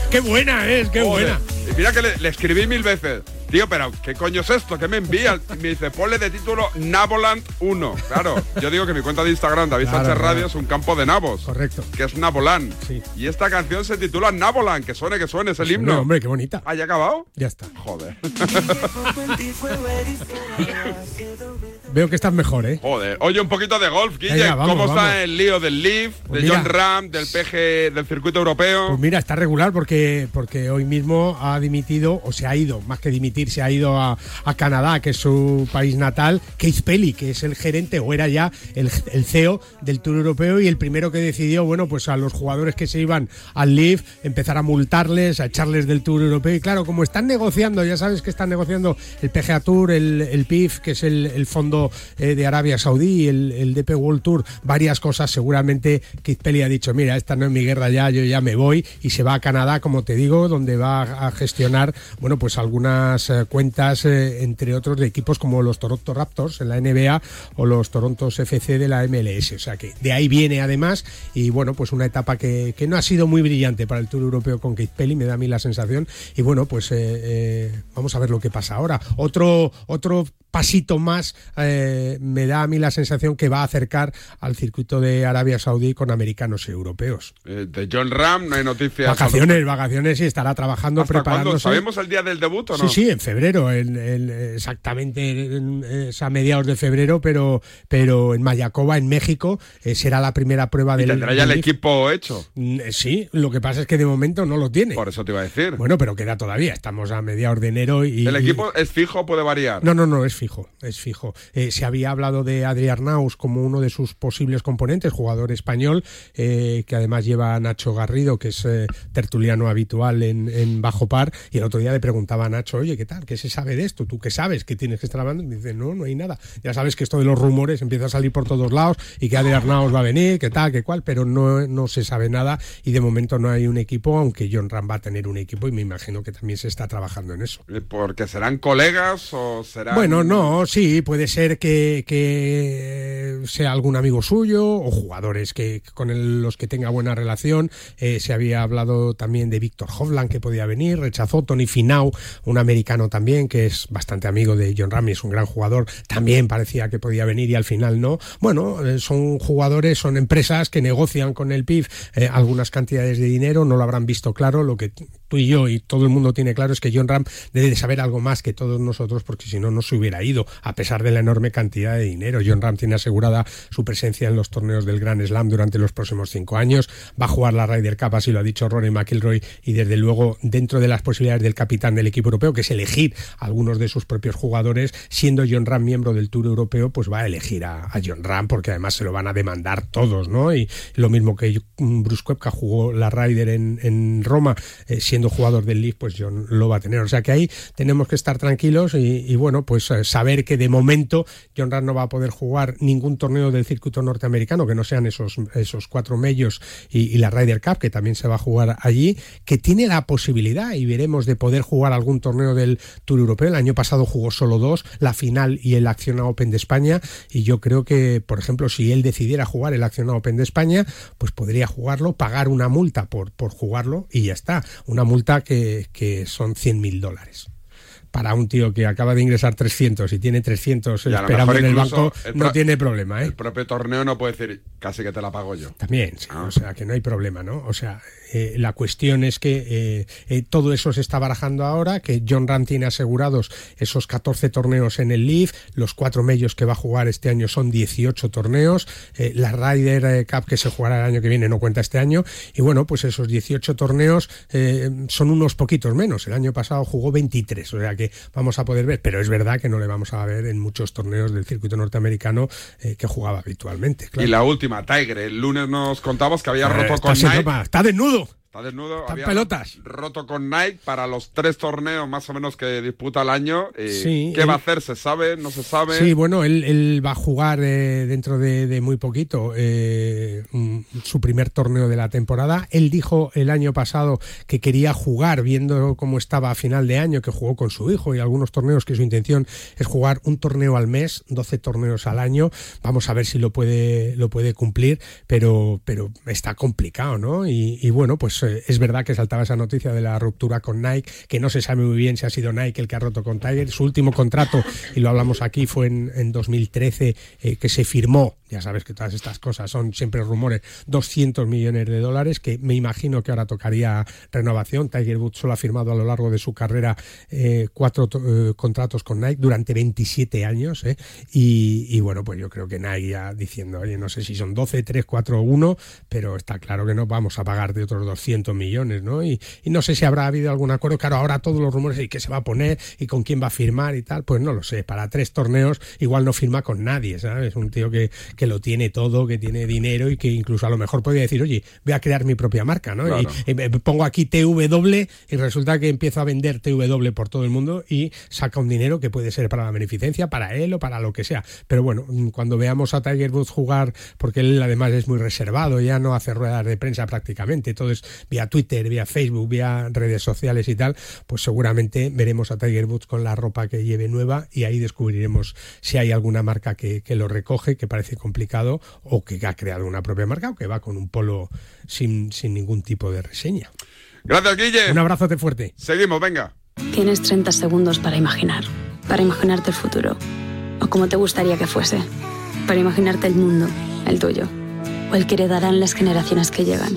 Qué buena es, qué Joder. buena. Y mira que le, le escribí mil veces. Tío, pero ¿qué coño es esto? ¿Qué me envías? Y me dice, ponle de título Naboland 1. Claro, yo digo que mi cuenta de Instagram, David Claro, Sánchez claro. Radio, es un campo de nabos. Correcto. Que es Naboland. Sí. Y esta canción se titula Naboland. Que suene, que suene, es el himno. hombre, qué bonita. ¿Ah, ya acabado? Ya está. Joder. Veo que estás mejor, ¿eh? Joder. Oye, un poquito de golf, Guille. Vamos, ¿Cómo vamos. está el lío del Leaf, Pues de mira. John Ram, del PG, del circuito europeo? Pues mira, está regular porque, porque hoy mismo ha dimitido, o se ha ido, más que se ha ido a, Canadá, que es su país natal, Keith Pelly, que es el gerente, o era ya el, CEO del Tour Europeo y el primero que decidió, bueno, pues a los jugadores que se iban al Leaf, empezar a multarles, a echarles del Tour Europeo. Y claro, como están negociando, ya sabes que están negociando el PGA Tour, el, PIF, que es el, fondo eh, de Arabia Saudí, el, el DP World Tour, varias cosas, seguramente Keith Pelly ha dicho, mira, esta no es mi guerra ya, yo ya me voy y se va a Canadá, como te digo, donde va a gestionar, bueno, pues algunas cuentas, eh, entre otros, de equipos como los Toronto Raptors en la NBA o los Torontos FC de la MLS. O sea que de ahí viene además y bueno, pues una etapa que, que no ha sido muy brillante para el Tour Europeo con Keith Pelly, me da a mí la sensación. Y bueno, pues eh, eh, vamos a ver lo que pasa ahora. Otro, otro pasito más eh, me da a mí la sensación que va a acercar al circuito de Arabia Saudí con americanos y europeos. Eh, de John Ram no hay noticias. Vacaciones, vacaciones y estará trabajando, ¿Hasta preparándose. ¿Sabemos el día del debut o no? Sí, sí, en febrero, en- en- exactamente en- es a mediados de febrero, pero, pero en Mayacoba, en México, eh, será la primera prueba ¿Y del. tendrá ya el Leaf. equipo hecho? Mm, eh, Sí, lo que pasa es que de momento no lo tiene. Por eso te iba a decir. Bueno, pero queda todavía, estamos a mediados de enero y... ¿El y- equipo es fijo o puede variar? No, no, no, es fijo, es fijo. Eh, se había hablado de Adrián Naus como uno de sus posibles componentes, jugador español, eh, que además lleva a Nacho Garrido, que es eh, tertuliano habitual en, en Bajo Par, y el otro día le preguntaba a Nacho, oye, ¿qué tal? ¿Qué se sabe de esto? ¿Tú qué sabes? ¿Qué tienes que estar hablando? Y me dice, no, no hay nada. Ya sabes que esto de los rumores empieza a salir por todos lados y que Adrián Naus va a venir, qué tal, qué cual, pero no, no se sabe nada y de momento no hay un equipo, aunque John Ram va a tener un equipo y me imagino que también se está trabajando en eso. ¿Porque serán colegas o serán...? Bueno, no, sí, puede ser que, sea algún amigo suyo o jugadores que con los que tenga buena relación. Eh, se había hablado también de Víctor Hovland que podía venir, rechazó Tony Finau, un americano también que es bastante amigo de John Rami, es un gran jugador, también parecía que podía venir y al final no. Bueno, eh, son jugadores, son empresas que negocian con el PIB eh, algunas cantidades de dinero, no lo habrán visto claro, lo que tú y yo y todo el mundo tiene claro es que John Ram debe de saber algo más que todos nosotros porque si no, no se hubiera ido, a pesar de la enorme cantidad de dinero. John Ram tiene asegurada su presencia en los torneos del Grand Slam durante los próximos cinco años, va a jugar la Ryder Cup, así lo ha dicho Rory McIlroy, y desde luego dentro de las posibilidades del capitán del equipo europeo, que es elegir a algunos de sus propios jugadores, siendo John Ram miembro del Tour Europeo, pues va a elegir a, John Ram porque además se lo van a demandar todos, ¿no? Y lo mismo que Bruce Koepka jugó la Ryder en, Roma, eh, jugador del Leaf, pues John lo va a tener. O sea que ahí tenemos que estar tranquilos y, bueno, pues eh, saber que de momento John Ram no va a poder jugar ningún torneo del circuito norteamericano, que no sean esos, esos cuatro medios y, y la Ryder Cup, que también se va a jugar allí, que tiene la posibilidad y veremos de poder jugar algún torneo del Tour Europeo. El año pasado jugó solo dos, la final y el Acciona Open de España, y yo creo que, por ejemplo, si él decidiera jugar el Acciona Open de España, pues podría jugarlo, pagar una multa por, por jugarlo y ya está. Una multa que, que son 100 mil dólares. Para un tío que acaba de ingresar 300 y tiene 300 Y esperando en el banco, no tiene problema, ¿eh? El propio torneo no puede decir, casi que te la pago yo. También, sí, o sea, que no hay problema, ¿no? O sea, eh, la cuestión es que eh, eh, todo eso se está barajando ahora, que John Ram tiene asegurados esos 14 torneos en el Leaf, los cuatro medios que va a jugar este año son 18 torneos, la Ryder Cup que se jugará el año que viene no cuenta este año, y bueno, pues esos 18 torneos son unos poquitos menos, el año pasado jugó 23, o sea que vamos a poder ver, pero es verdad que no le vamos a ver en muchos torneos del circuito norteamericano que jugaba habitualmente. claro. Y la última, Tiger. El lunes nos contabas que había roto con Nike. está desnudo. Está desnudo. Está había pelotas. roto con Nike para los tres torneos más o menos que disputa al año. Eh, Sí, ¿Qué él- va a hacer? ¿Se sabe? ¿No se sabe? Sí, bueno, él, él va a jugar eh, dentro de, de muy poquito eh, mm, su primer torneo de la temporada. Él dijo el año pasado que quería jugar, viendo cómo estaba a final de año, que jugó con su hijo y algunos torneos, que su intención es jugar un torneo al mes, 12 torneos al año. Vamos a ver si lo puede, lo puede cumplir, pero, pero está complicado, ¿no? Y, y bueno, pues eh, es verdad que saltaba esa noticia de la ruptura con Nike, que no se sabe muy bien si ha sido Nike el que ha roto con Tiger. Su último contrato, y lo hablamos aquí, fue en, en 2013 eh, que se firmó. Ya sabes que todas estas cosas son siempre rumores. 200 millones de dólares, que me imagino que ahora tocaría renovación. Tiger Woods solo ha firmado a lo largo de su carrera eh, cuatro eh, contratos con Nike durante 27 años. Y, y bueno, pues yo creo que Nike ya diciendo, oye, no sé si son 12, 3, 4 o 1, pero está claro que no vamos a pagar de otros 200 millones, ¿no? Y, y no sé si habrá habido algún acuerdo. Claro, ahora todos los rumores y qué se va a poner y con quién va a firmar y tal, pues no lo sé. Para tres torneos igual no firma con nadie, ¿sabes? Un tío que, que lo tiene todo, que tiene dinero y que incluso a lo mejor podría decir, oye, voy a crear mi propia marca, ¿no? Claro. Y, y me pongo aquí TW y resulta que empiezo a vender TW por todo el mundo y saca un dinero que puede ser para la beneficencia, para él o para lo que sea. Pero bueno, mm, cuando veamos a Tiger Woods jugar, porque él además es muy reservado, ya no hace ruedas de prensa prácticamente, todo es vía Twitter, vía Facebook, vía redes sociales y tal, pues seguramente veremos a Tiger Woods con la ropa que lleve nueva y ahí descubriremos si hay alguna marca que, que lo recoge, que parece complicado, o que ha creado una propia marca o que va con un polo sin, sin ningún tipo de reseña. Gracias, Guille. Un abrazote fuerte. Seguimos, venga. Tienes 30 segundos para imaginar, para imaginarte el futuro, como te gustaría que fuese, para imaginarte el mundo, el tuyo, o el que heredarán las generaciones que llegan,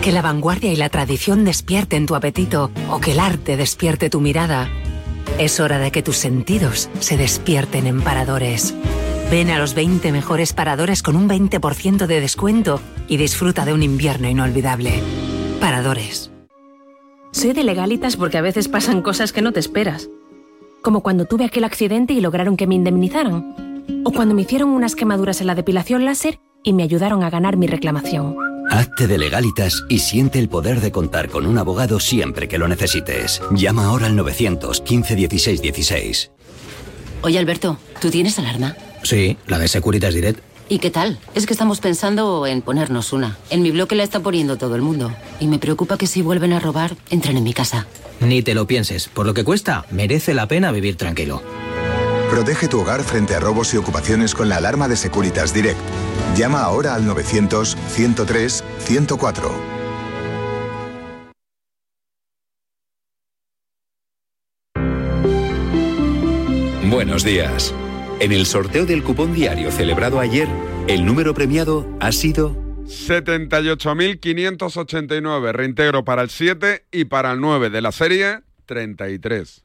que la vanguardia y la tradición despierten tu apetito o que el arte despierte tu mirada, es hora de que tus sentidos se despierten en paradores. Ven a los 20 mejores paradores con un 20% de descuento y disfruta de un invierno inolvidable. Paradores. Soy de legalitas porque a veces pasan cosas que no te esperas. Como cuando tuve aquel accidente y lograron que me indemnizaran. O cuando me hicieron unas quemaduras en la depilación láser y me ayudaron a ganar mi reclamación. Hazte de legalitas y siente el poder de contar con un abogado siempre que lo necesites. Llama ahora al 915 16 16. Oye, Alberto, ¿tú tienes alarma? Sí, la de Securitas Direct. ¿Y qué tal? Es que estamos pensando en ponernos una. En mi bloque la está poniendo todo el mundo. Y me preocupa que si vuelven a robar, entren en mi casa. Ni te lo pienses. Por lo que cuesta, merece la pena vivir tranquilo. Protege tu hogar frente a robos y ocupaciones con la alarma de Securitas Direct. Llama ahora al 900-103-104. Buenos días. En el sorteo del cupón diario celebrado ayer, el número premiado ha sido 78.589. Reintegro para el 7 y para el 9 de la serie 33.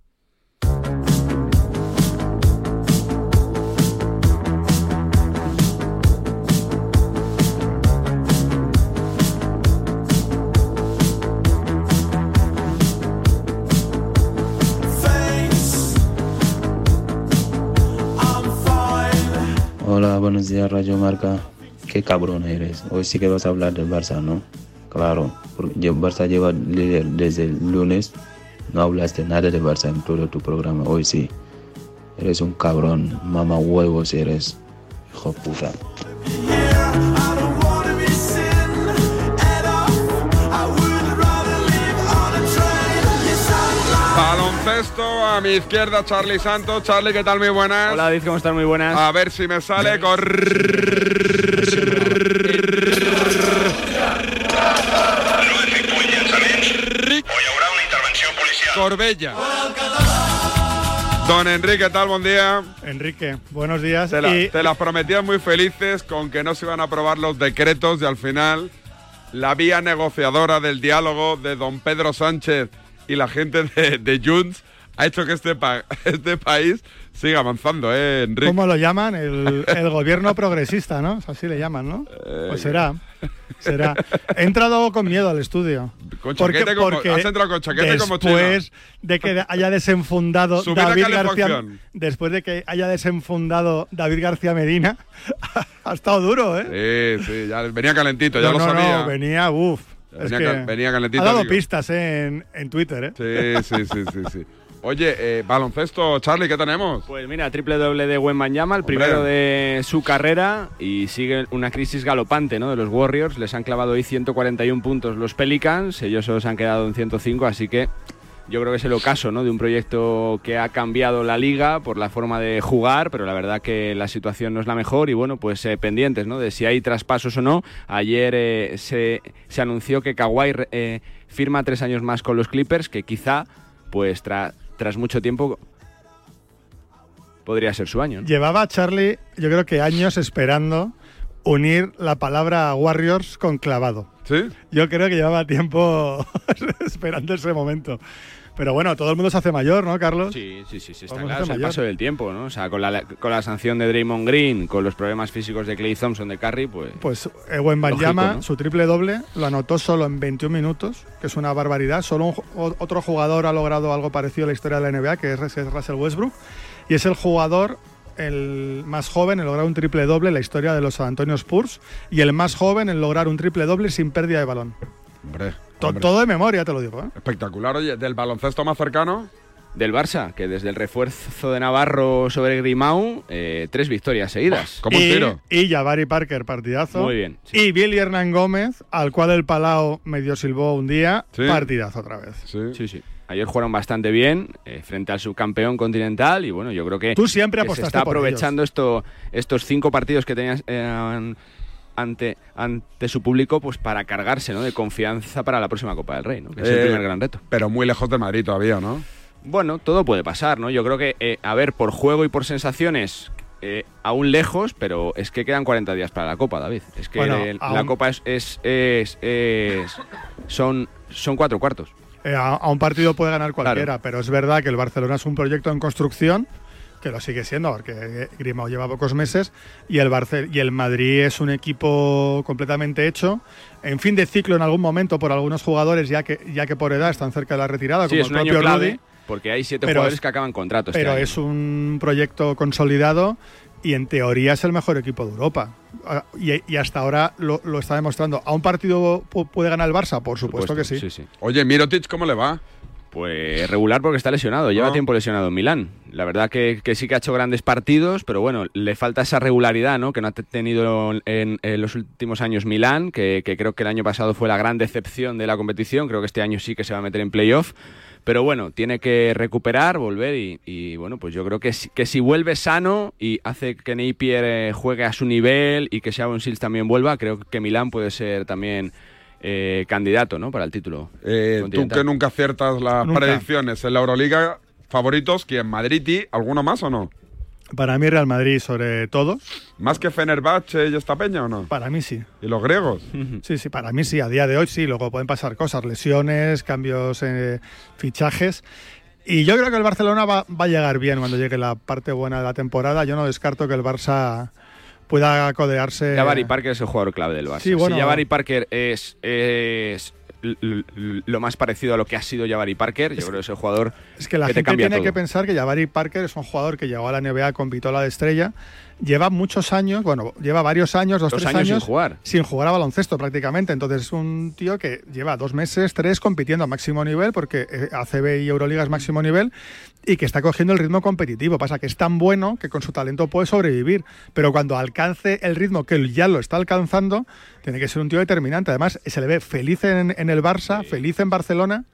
Hola, buenos días, Radio Marca. Qué cabrón eres. Hoy sí que vas a hablar del Barça, ¿no? Claro, porque Barça lleva líder desde el lunes. No hablaste nada de Barça en todo tu programa. Hoy sí. Eres un cabrón. Mamá huevos eres. Hijo puta. Baloncesto a mi izquierda, Charlie Santos. Charlie, ¿qué tal? Muy buenas. Hola, David, ¿cómo están? Muy buenas. A ver si me sale. Cor... Corbella. Don Enrique, ¿qué tal? Buen día. Enrique, buenos días. Te, la- Y- te las prometían muy felices con que no se iban a aprobar los decretos y al final la vía negociadora del diálogo de don Pedro Sánchez y la gente de, de Junts ha hecho que este, pa- este país siga avanzando, ¿eh, Enrique? ¿Cómo lo llaman? El, el gobierno progresista, ¿no? Así le llaman, ¿no? Eh, Pues será. Será. He entrado con miedo al estudio. Con chaqueta como- has entrado con chaqueta como chino. Después de que haya desenfundado Subir David García... Después de que haya desenfundado David García Medina, ha estado duro, ¿eh? Sí, sí, ya venía calentito, ya no, lo no, sabía. no, venía, uff. Venía cal- venía calentito, Ha dado digo. pistas ¿eh? en, en Twitter, ¿eh? Sí, sí, sí, sí, sí. Oye, eh, baloncesto, Charlie, ¿qué tenemos? Pues mira, triple doble de Wembanyama, el Hombre. primero de su carrera y sigue una crisis galopante ¿no? de los Warriors. Les han clavado hoy 141 puntos los Pelicans, ellos solo se han quedado en 105, así que yo creo que es el ocaso ¿no? de un proyecto que ha cambiado la liga por la forma de jugar, pero la verdad que la situación no es la mejor y bueno, pues eh, pendientes ¿no? de si hay traspasos o no. Ayer eh, se, se anunció que Kawhi eh, firma tres años más con los Clippers, que quizá pues tra- tras mucho tiempo podría ser su año. ¿no? Llevaba Charlie, yo creo que años esperando unir la palabra Warriors con clavado. ¿Sí? Yo creo que llevaba tiempo esperando ese momento. Pero bueno, todo el mundo se hace mayor, ¿no, Carlos? Sí, sí, sí, sí está claro. Es el paso del tiempo, ¿no? O sea, con la, con la sanción de Draymond Green, con los problemas físicos de Clay Thompson, de Curry, pues... Pues Ewen Banyama, Lógico, ¿no? su triple doble, lo anotó solo en 21 minutos, que es una barbaridad. Solo un otro jugador ha logrado algo parecido a la historia de la NBA, que es es Russell Westbrook. Y es el jugador el más joven en lograr un triple doble en la historia de los San Antonio Spurs y el más joven en lograr un triple doble sin pérdida de balón. Hombre, To- hombre. todo de memoria, te lo digo. ¿eh? Espectacular, oye, del baloncesto más cercano. Del Barça, que desde el refuerzo de Navarro sobre Grimau, eh, tres victorias seguidas. y, Y Jabari Parker, partidazo. Muy bien, Y Billy Hernán Gómez, al cual el Palau medio silbó un día, Sí. partidazo otra vez. Sí, sí. Ayer jugaron bastante bien eh, frente al subcampeón continental y bueno, yo creo que, Tú siempre que se está por aprovechando esto, estos cinco partidos que tenías eh, ante, ante su público pues para cargarse ¿no? de confianza para la próxima Copa del Rey, ¿no? que es el Eh, primer gran reto. Pero muy lejos de Madrid todavía, ¿no? Bueno, todo puede pasar, ¿no? Yo creo que, eh, a ver, por juego y por sensaciones, eh, aún lejos, pero es que quedan 40 días para la Copa, David. Es que Bueno, la Copa es, es, es- es- son, son cuatro cuartos. Eh, a, a un partido puede ganar cualquiera, pero es verdad que el Barcelona es un proyecto en construcción, que lo sigue siendo, porque Grimao lleva pocos meses, y el, Barce- y el Madrid es un equipo completamente hecho, en fin de ciclo en algún momento por algunos jugadores, ya que, ya que por edad están cerca de la retirada, Sí, como es el un año propio clave Rudy. porque hay siete Pero jugadores es- que acaban contrato. este Pero año. es un proyecto consolidado y en teoría es el mejor equipo de Europa. Ah, Y, y hasta ahora lo, lo está demostrando. ¿A un partido pu- puede ganar el Barça? Por supuesto, que sí. Oye, Mirotic, ¿cómo le va? Pues regular porque está lesionado, lleva No. tiempo lesionado en Milán. La verdad que, que sí que ha hecho grandes partidos, pero bueno, le falta esa regularidad ¿no? que no ha te- tenido en, en los últimos años Milán, que, que creo que el año pasado fue la gran decepción de la competición, creo que este año sí que se va a meter en playoff. Pero bueno, tiene que recuperar, volver y, y, bueno, pues yo creo que si, que si vuelve sano y hace que Napier eh, juegue a su nivel y que Sharon Sills también vuelva, creo que Milán puede ser también eh, candidato ¿no? para el título. Eh, tú que nunca aciertas las Nunca. predicciones en la Euroliga, favoritos, ¿quién? ¿Madrid y alguno más o no? Para mí Real Madrid sobre todo. ¿Más que Fenerbahce y esta peña o no? Para mí sí. ¿Y los griegos? Sí, sí, para mí sí. A día de hoy sí. Luego pueden pasar cosas, lesiones, cambios, eh, fichajes. Y yo creo que el Barcelona va, va a llegar bien cuando llegue la parte buena de la temporada. Yo no descarto que el Barça pueda codearse. Jabari Parker es el jugador clave del Barça. Sí, bueno. si Jabari Parker es, es lo más parecido a lo que ha sido Jabari Parker, yo creo que es el jugador Es que la te gente cambia tiene todo. que pensar que Jabari Parker es un jugador que llegó a la NBA con Vitola de estrella. Lleva muchos años, bueno, lleva varios años, dos, Dos tres años sin jugar. Sin jugar a baloncesto prácticamente. Entonces es un tío que lleva dos meses, tres compitiendo a máximo nivel, porque eh, ACB y Euroliga es máximo nivel, y que está cogiendo el ritmo competitivo. Pasa que es tan bueno que con su talento puede sobrevivir. Pero cuando alcance el ritmo que él ya lo está alcanzando, tiene que ser un tío determinante. Además, se le ve feliz en, en el Barça, feliz en Barcelona.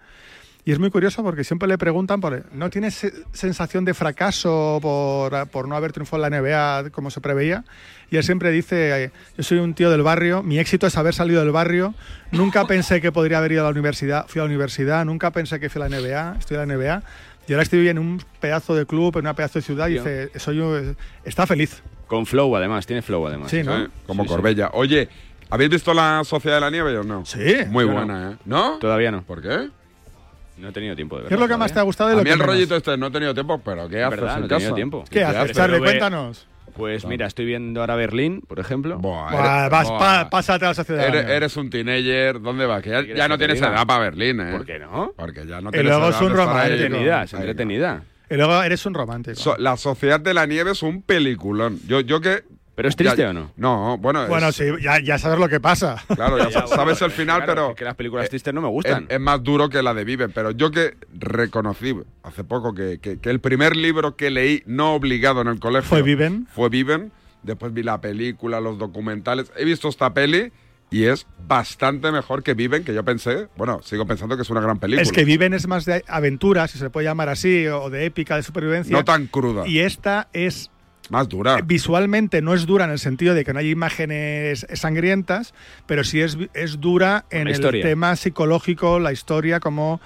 Y es muy curioso porque siempre le preguntan, por, ¿no tienes se- sensación de fracaso por, por no haber triunfado en la NBA como se preveía? Y él siempre dice, eh, yo soy un tío del barrio, mi éxito es haber salido del barrio, nunca pensé que podría haber ido a la universidad, fui a la universidad, nunca pensé que fui a la NBA, estoy en la NBA, y ahora estoy en un pedazo de club, en una pedazo de ciudad, y dice, soy un- está feliz. Con flow, además, tiene flow, además. Sí, ¿no? Sí, como Sí, sí. Corbella. Oye, ¿habéis visto la Sociedad de la Nieve o no? Sí. Muy buena, no. ¿eh? ¿No? Todavía no. ¿Por qué? No he tenido tiempo de verlo. ¿Qué es lo que más te ha gustado de A lo mí que el menos? rollito este no he tenido tiempo, pero ¿qué Es haces verdad, en no he tenido casa? tiempo. ¿Qué haces, haces, Charlie? pero ve- Cuéntanos. Pues mira, estoy viendo ahora Berlín, por ejemplo. Buah, Buah, eres- vas, buah. pa- pásate a la sociedad. de la Eres, Nieve. eres un teenager, ¿dónde vas? Que ya, quieres ya no que te tienes diga? edad para Berlín, ¿eh? ¿Por qué no? Porque ya no Y tienes luego edad es un de estar ahí. romántico. Entretenida, es Ahí, entretenida. Y luego eres un romántico. So- la Sociedad de la Nieve es un peliculón. Yo, yo que... ¿Pero es triste ya- o no? No, bueno, es- bueno, sí, ya, ya sabes lo que pasa. Claro, ya, Ya, sa- bueno, sabes el final, claro, pero... es que las películas eh, tristes no me gustan. es más duro que la de Viven, pero yo que reconocí hace poco que, que- que el primer libro que leí no obligado en el colegio ¿Fue Viven? Fue Viven. Después vi la película, los documentales. He visto esta peli y es bastante mejor que Viven, que yo pensé. Bueno, sigo pensando que es una gran película. Es que Viven es más de aventura, si se puede llamar así, o de épica, de supervivencia. no tan cruda, Y esta es más dura. visualmente no es dura en el sentido de que no hay imágenes sangrientas, pero sí es, es dura en la el historia. tema psicológico, la historia, cómo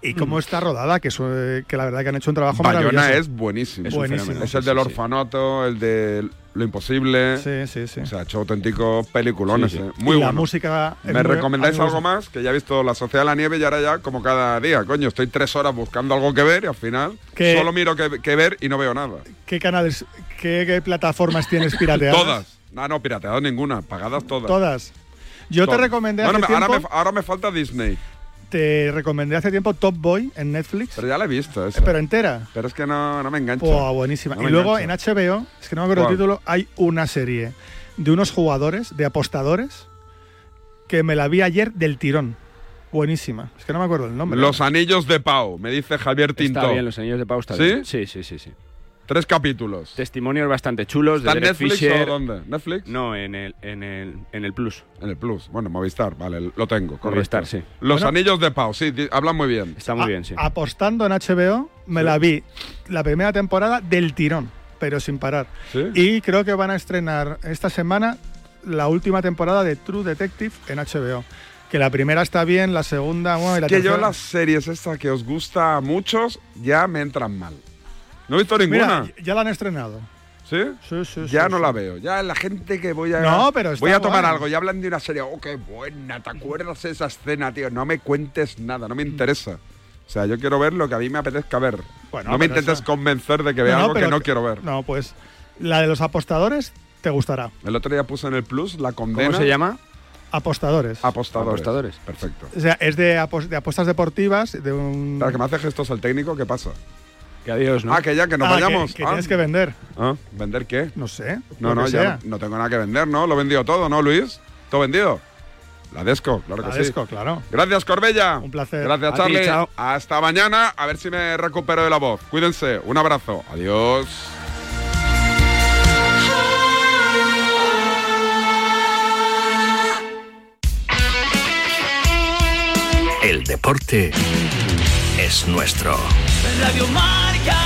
y cómo está rodada, que, eso, eh, que la verdad que han hecho un trabajo Bayona maravilloso. es buenísimo. Es Buenísimo. Es el del orfanato, el de Lo Imposible. Sí, sí, sí. O sea, ha hecho auténticos peliculones. Sí, sí. eh. Muy Y la bueno. música ¿Me recomendáis algo más? Que ya he visto La Sociedad de la Nieve y ahora ya, como cada día, coño, estoy tres horas buscando algo que ver y al final solo miro que, que ver y no veo nada. ¿Qué canales, qué, qué plataformas tienes pirateadas? Todas. No, no, pirateadas ninguna. Pagadas todas. Todas. Yo te recomendé Bueno, hace me- ahora, tiempo, me, ahora me falta Disney. Te recomendé hace tiempo Top Boy en Netflix. Pero ya la he visto. esa. Pero entera. Pero es que no, no me engancha. Buah, buenísima. No y luego en HBO, es que no me acuerdo el título, hay una serie de unos jugadores, de apostadores, que me la vi ayer del tirón. Buenísima. Es que no me acuerdo el nombre. Los Anillos de Pau, me dice Javier Tinto. Está bien, los anillos de Pau está ¿Sí? bien. Sí, sí, sí, sí. Tres capítulos. Testimonios bastante chulos de ¿Está Derek Netflix Fisher. o dónde? ¿Netflix? No, en el, en el, en el Plus. En el Plus. Bueno, Movistar, vale, lo tengo. correcto. Movistar, sí. Los Bueno. Anillos de Pau, sí, hablan muy bien. Está A- Apostando en HBO, me la vi la primera temporada del tirón, pero sin parar. ¿Sí? Y creo que van a estrenar esta semana la última temporada de True Detective en HBO. Que la primera está bien, la segunda, bueno, y la que tercera. yo las series estas que os gusta a muchos ya me entran mal. No he visto ninguna. Mira, ya la han estrenado. ¿Sí? Sí, sí, ya sí, no sí. la veo. Ya la gente que voy a. No, pero está Voy a tomar guay. algo y hablan de una serie. Oh, qué buena. ¿Te acuerdas esa escena, tío? No me cuentes nada, no me interesa. O sea, yo quiero ver lo que a mí me apetezca ver. Bueno, no me intentes convencer de que vea No, algo que no quiero ver. No, pues la de los apostadores te gustará. El otro día puse en el Plus la condena. ¿Cómo se llama? Apostadores. Apostadores. Apostadores. Perfecto. O sea, es de, apos- de apuestas deportivas, de un... Para que me hace gestos el técnico, ¿qué pasa? Que adiós, ¿no? Ah, que ya, que nos Ah, vayamos. Que, que Ah. tienes que vender. Ah, ¿Vender qué? No sé. No, no, que ya no, no tengo nada que vender, ¿no? Lo he vendido todo, ¿no, Luis? ¿Todo vendido? La Desco, claro que La sí. Desco, claro. Gracias, Corbella. Un placer. Gracias, ti, Charlie. chao. Hasta mañana. A ver si me recupero de la voz. Cuídense. Un abrazo. Adiós. El deporte es nuestro. Radio Marca.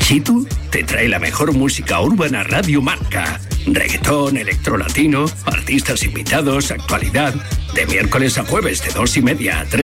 Chitu te trae la mejor música urbana Radio Marca. Reggaetón, electrolatino, artistas invitados, actualidad. De miércoles a jueves de dos y media a tres.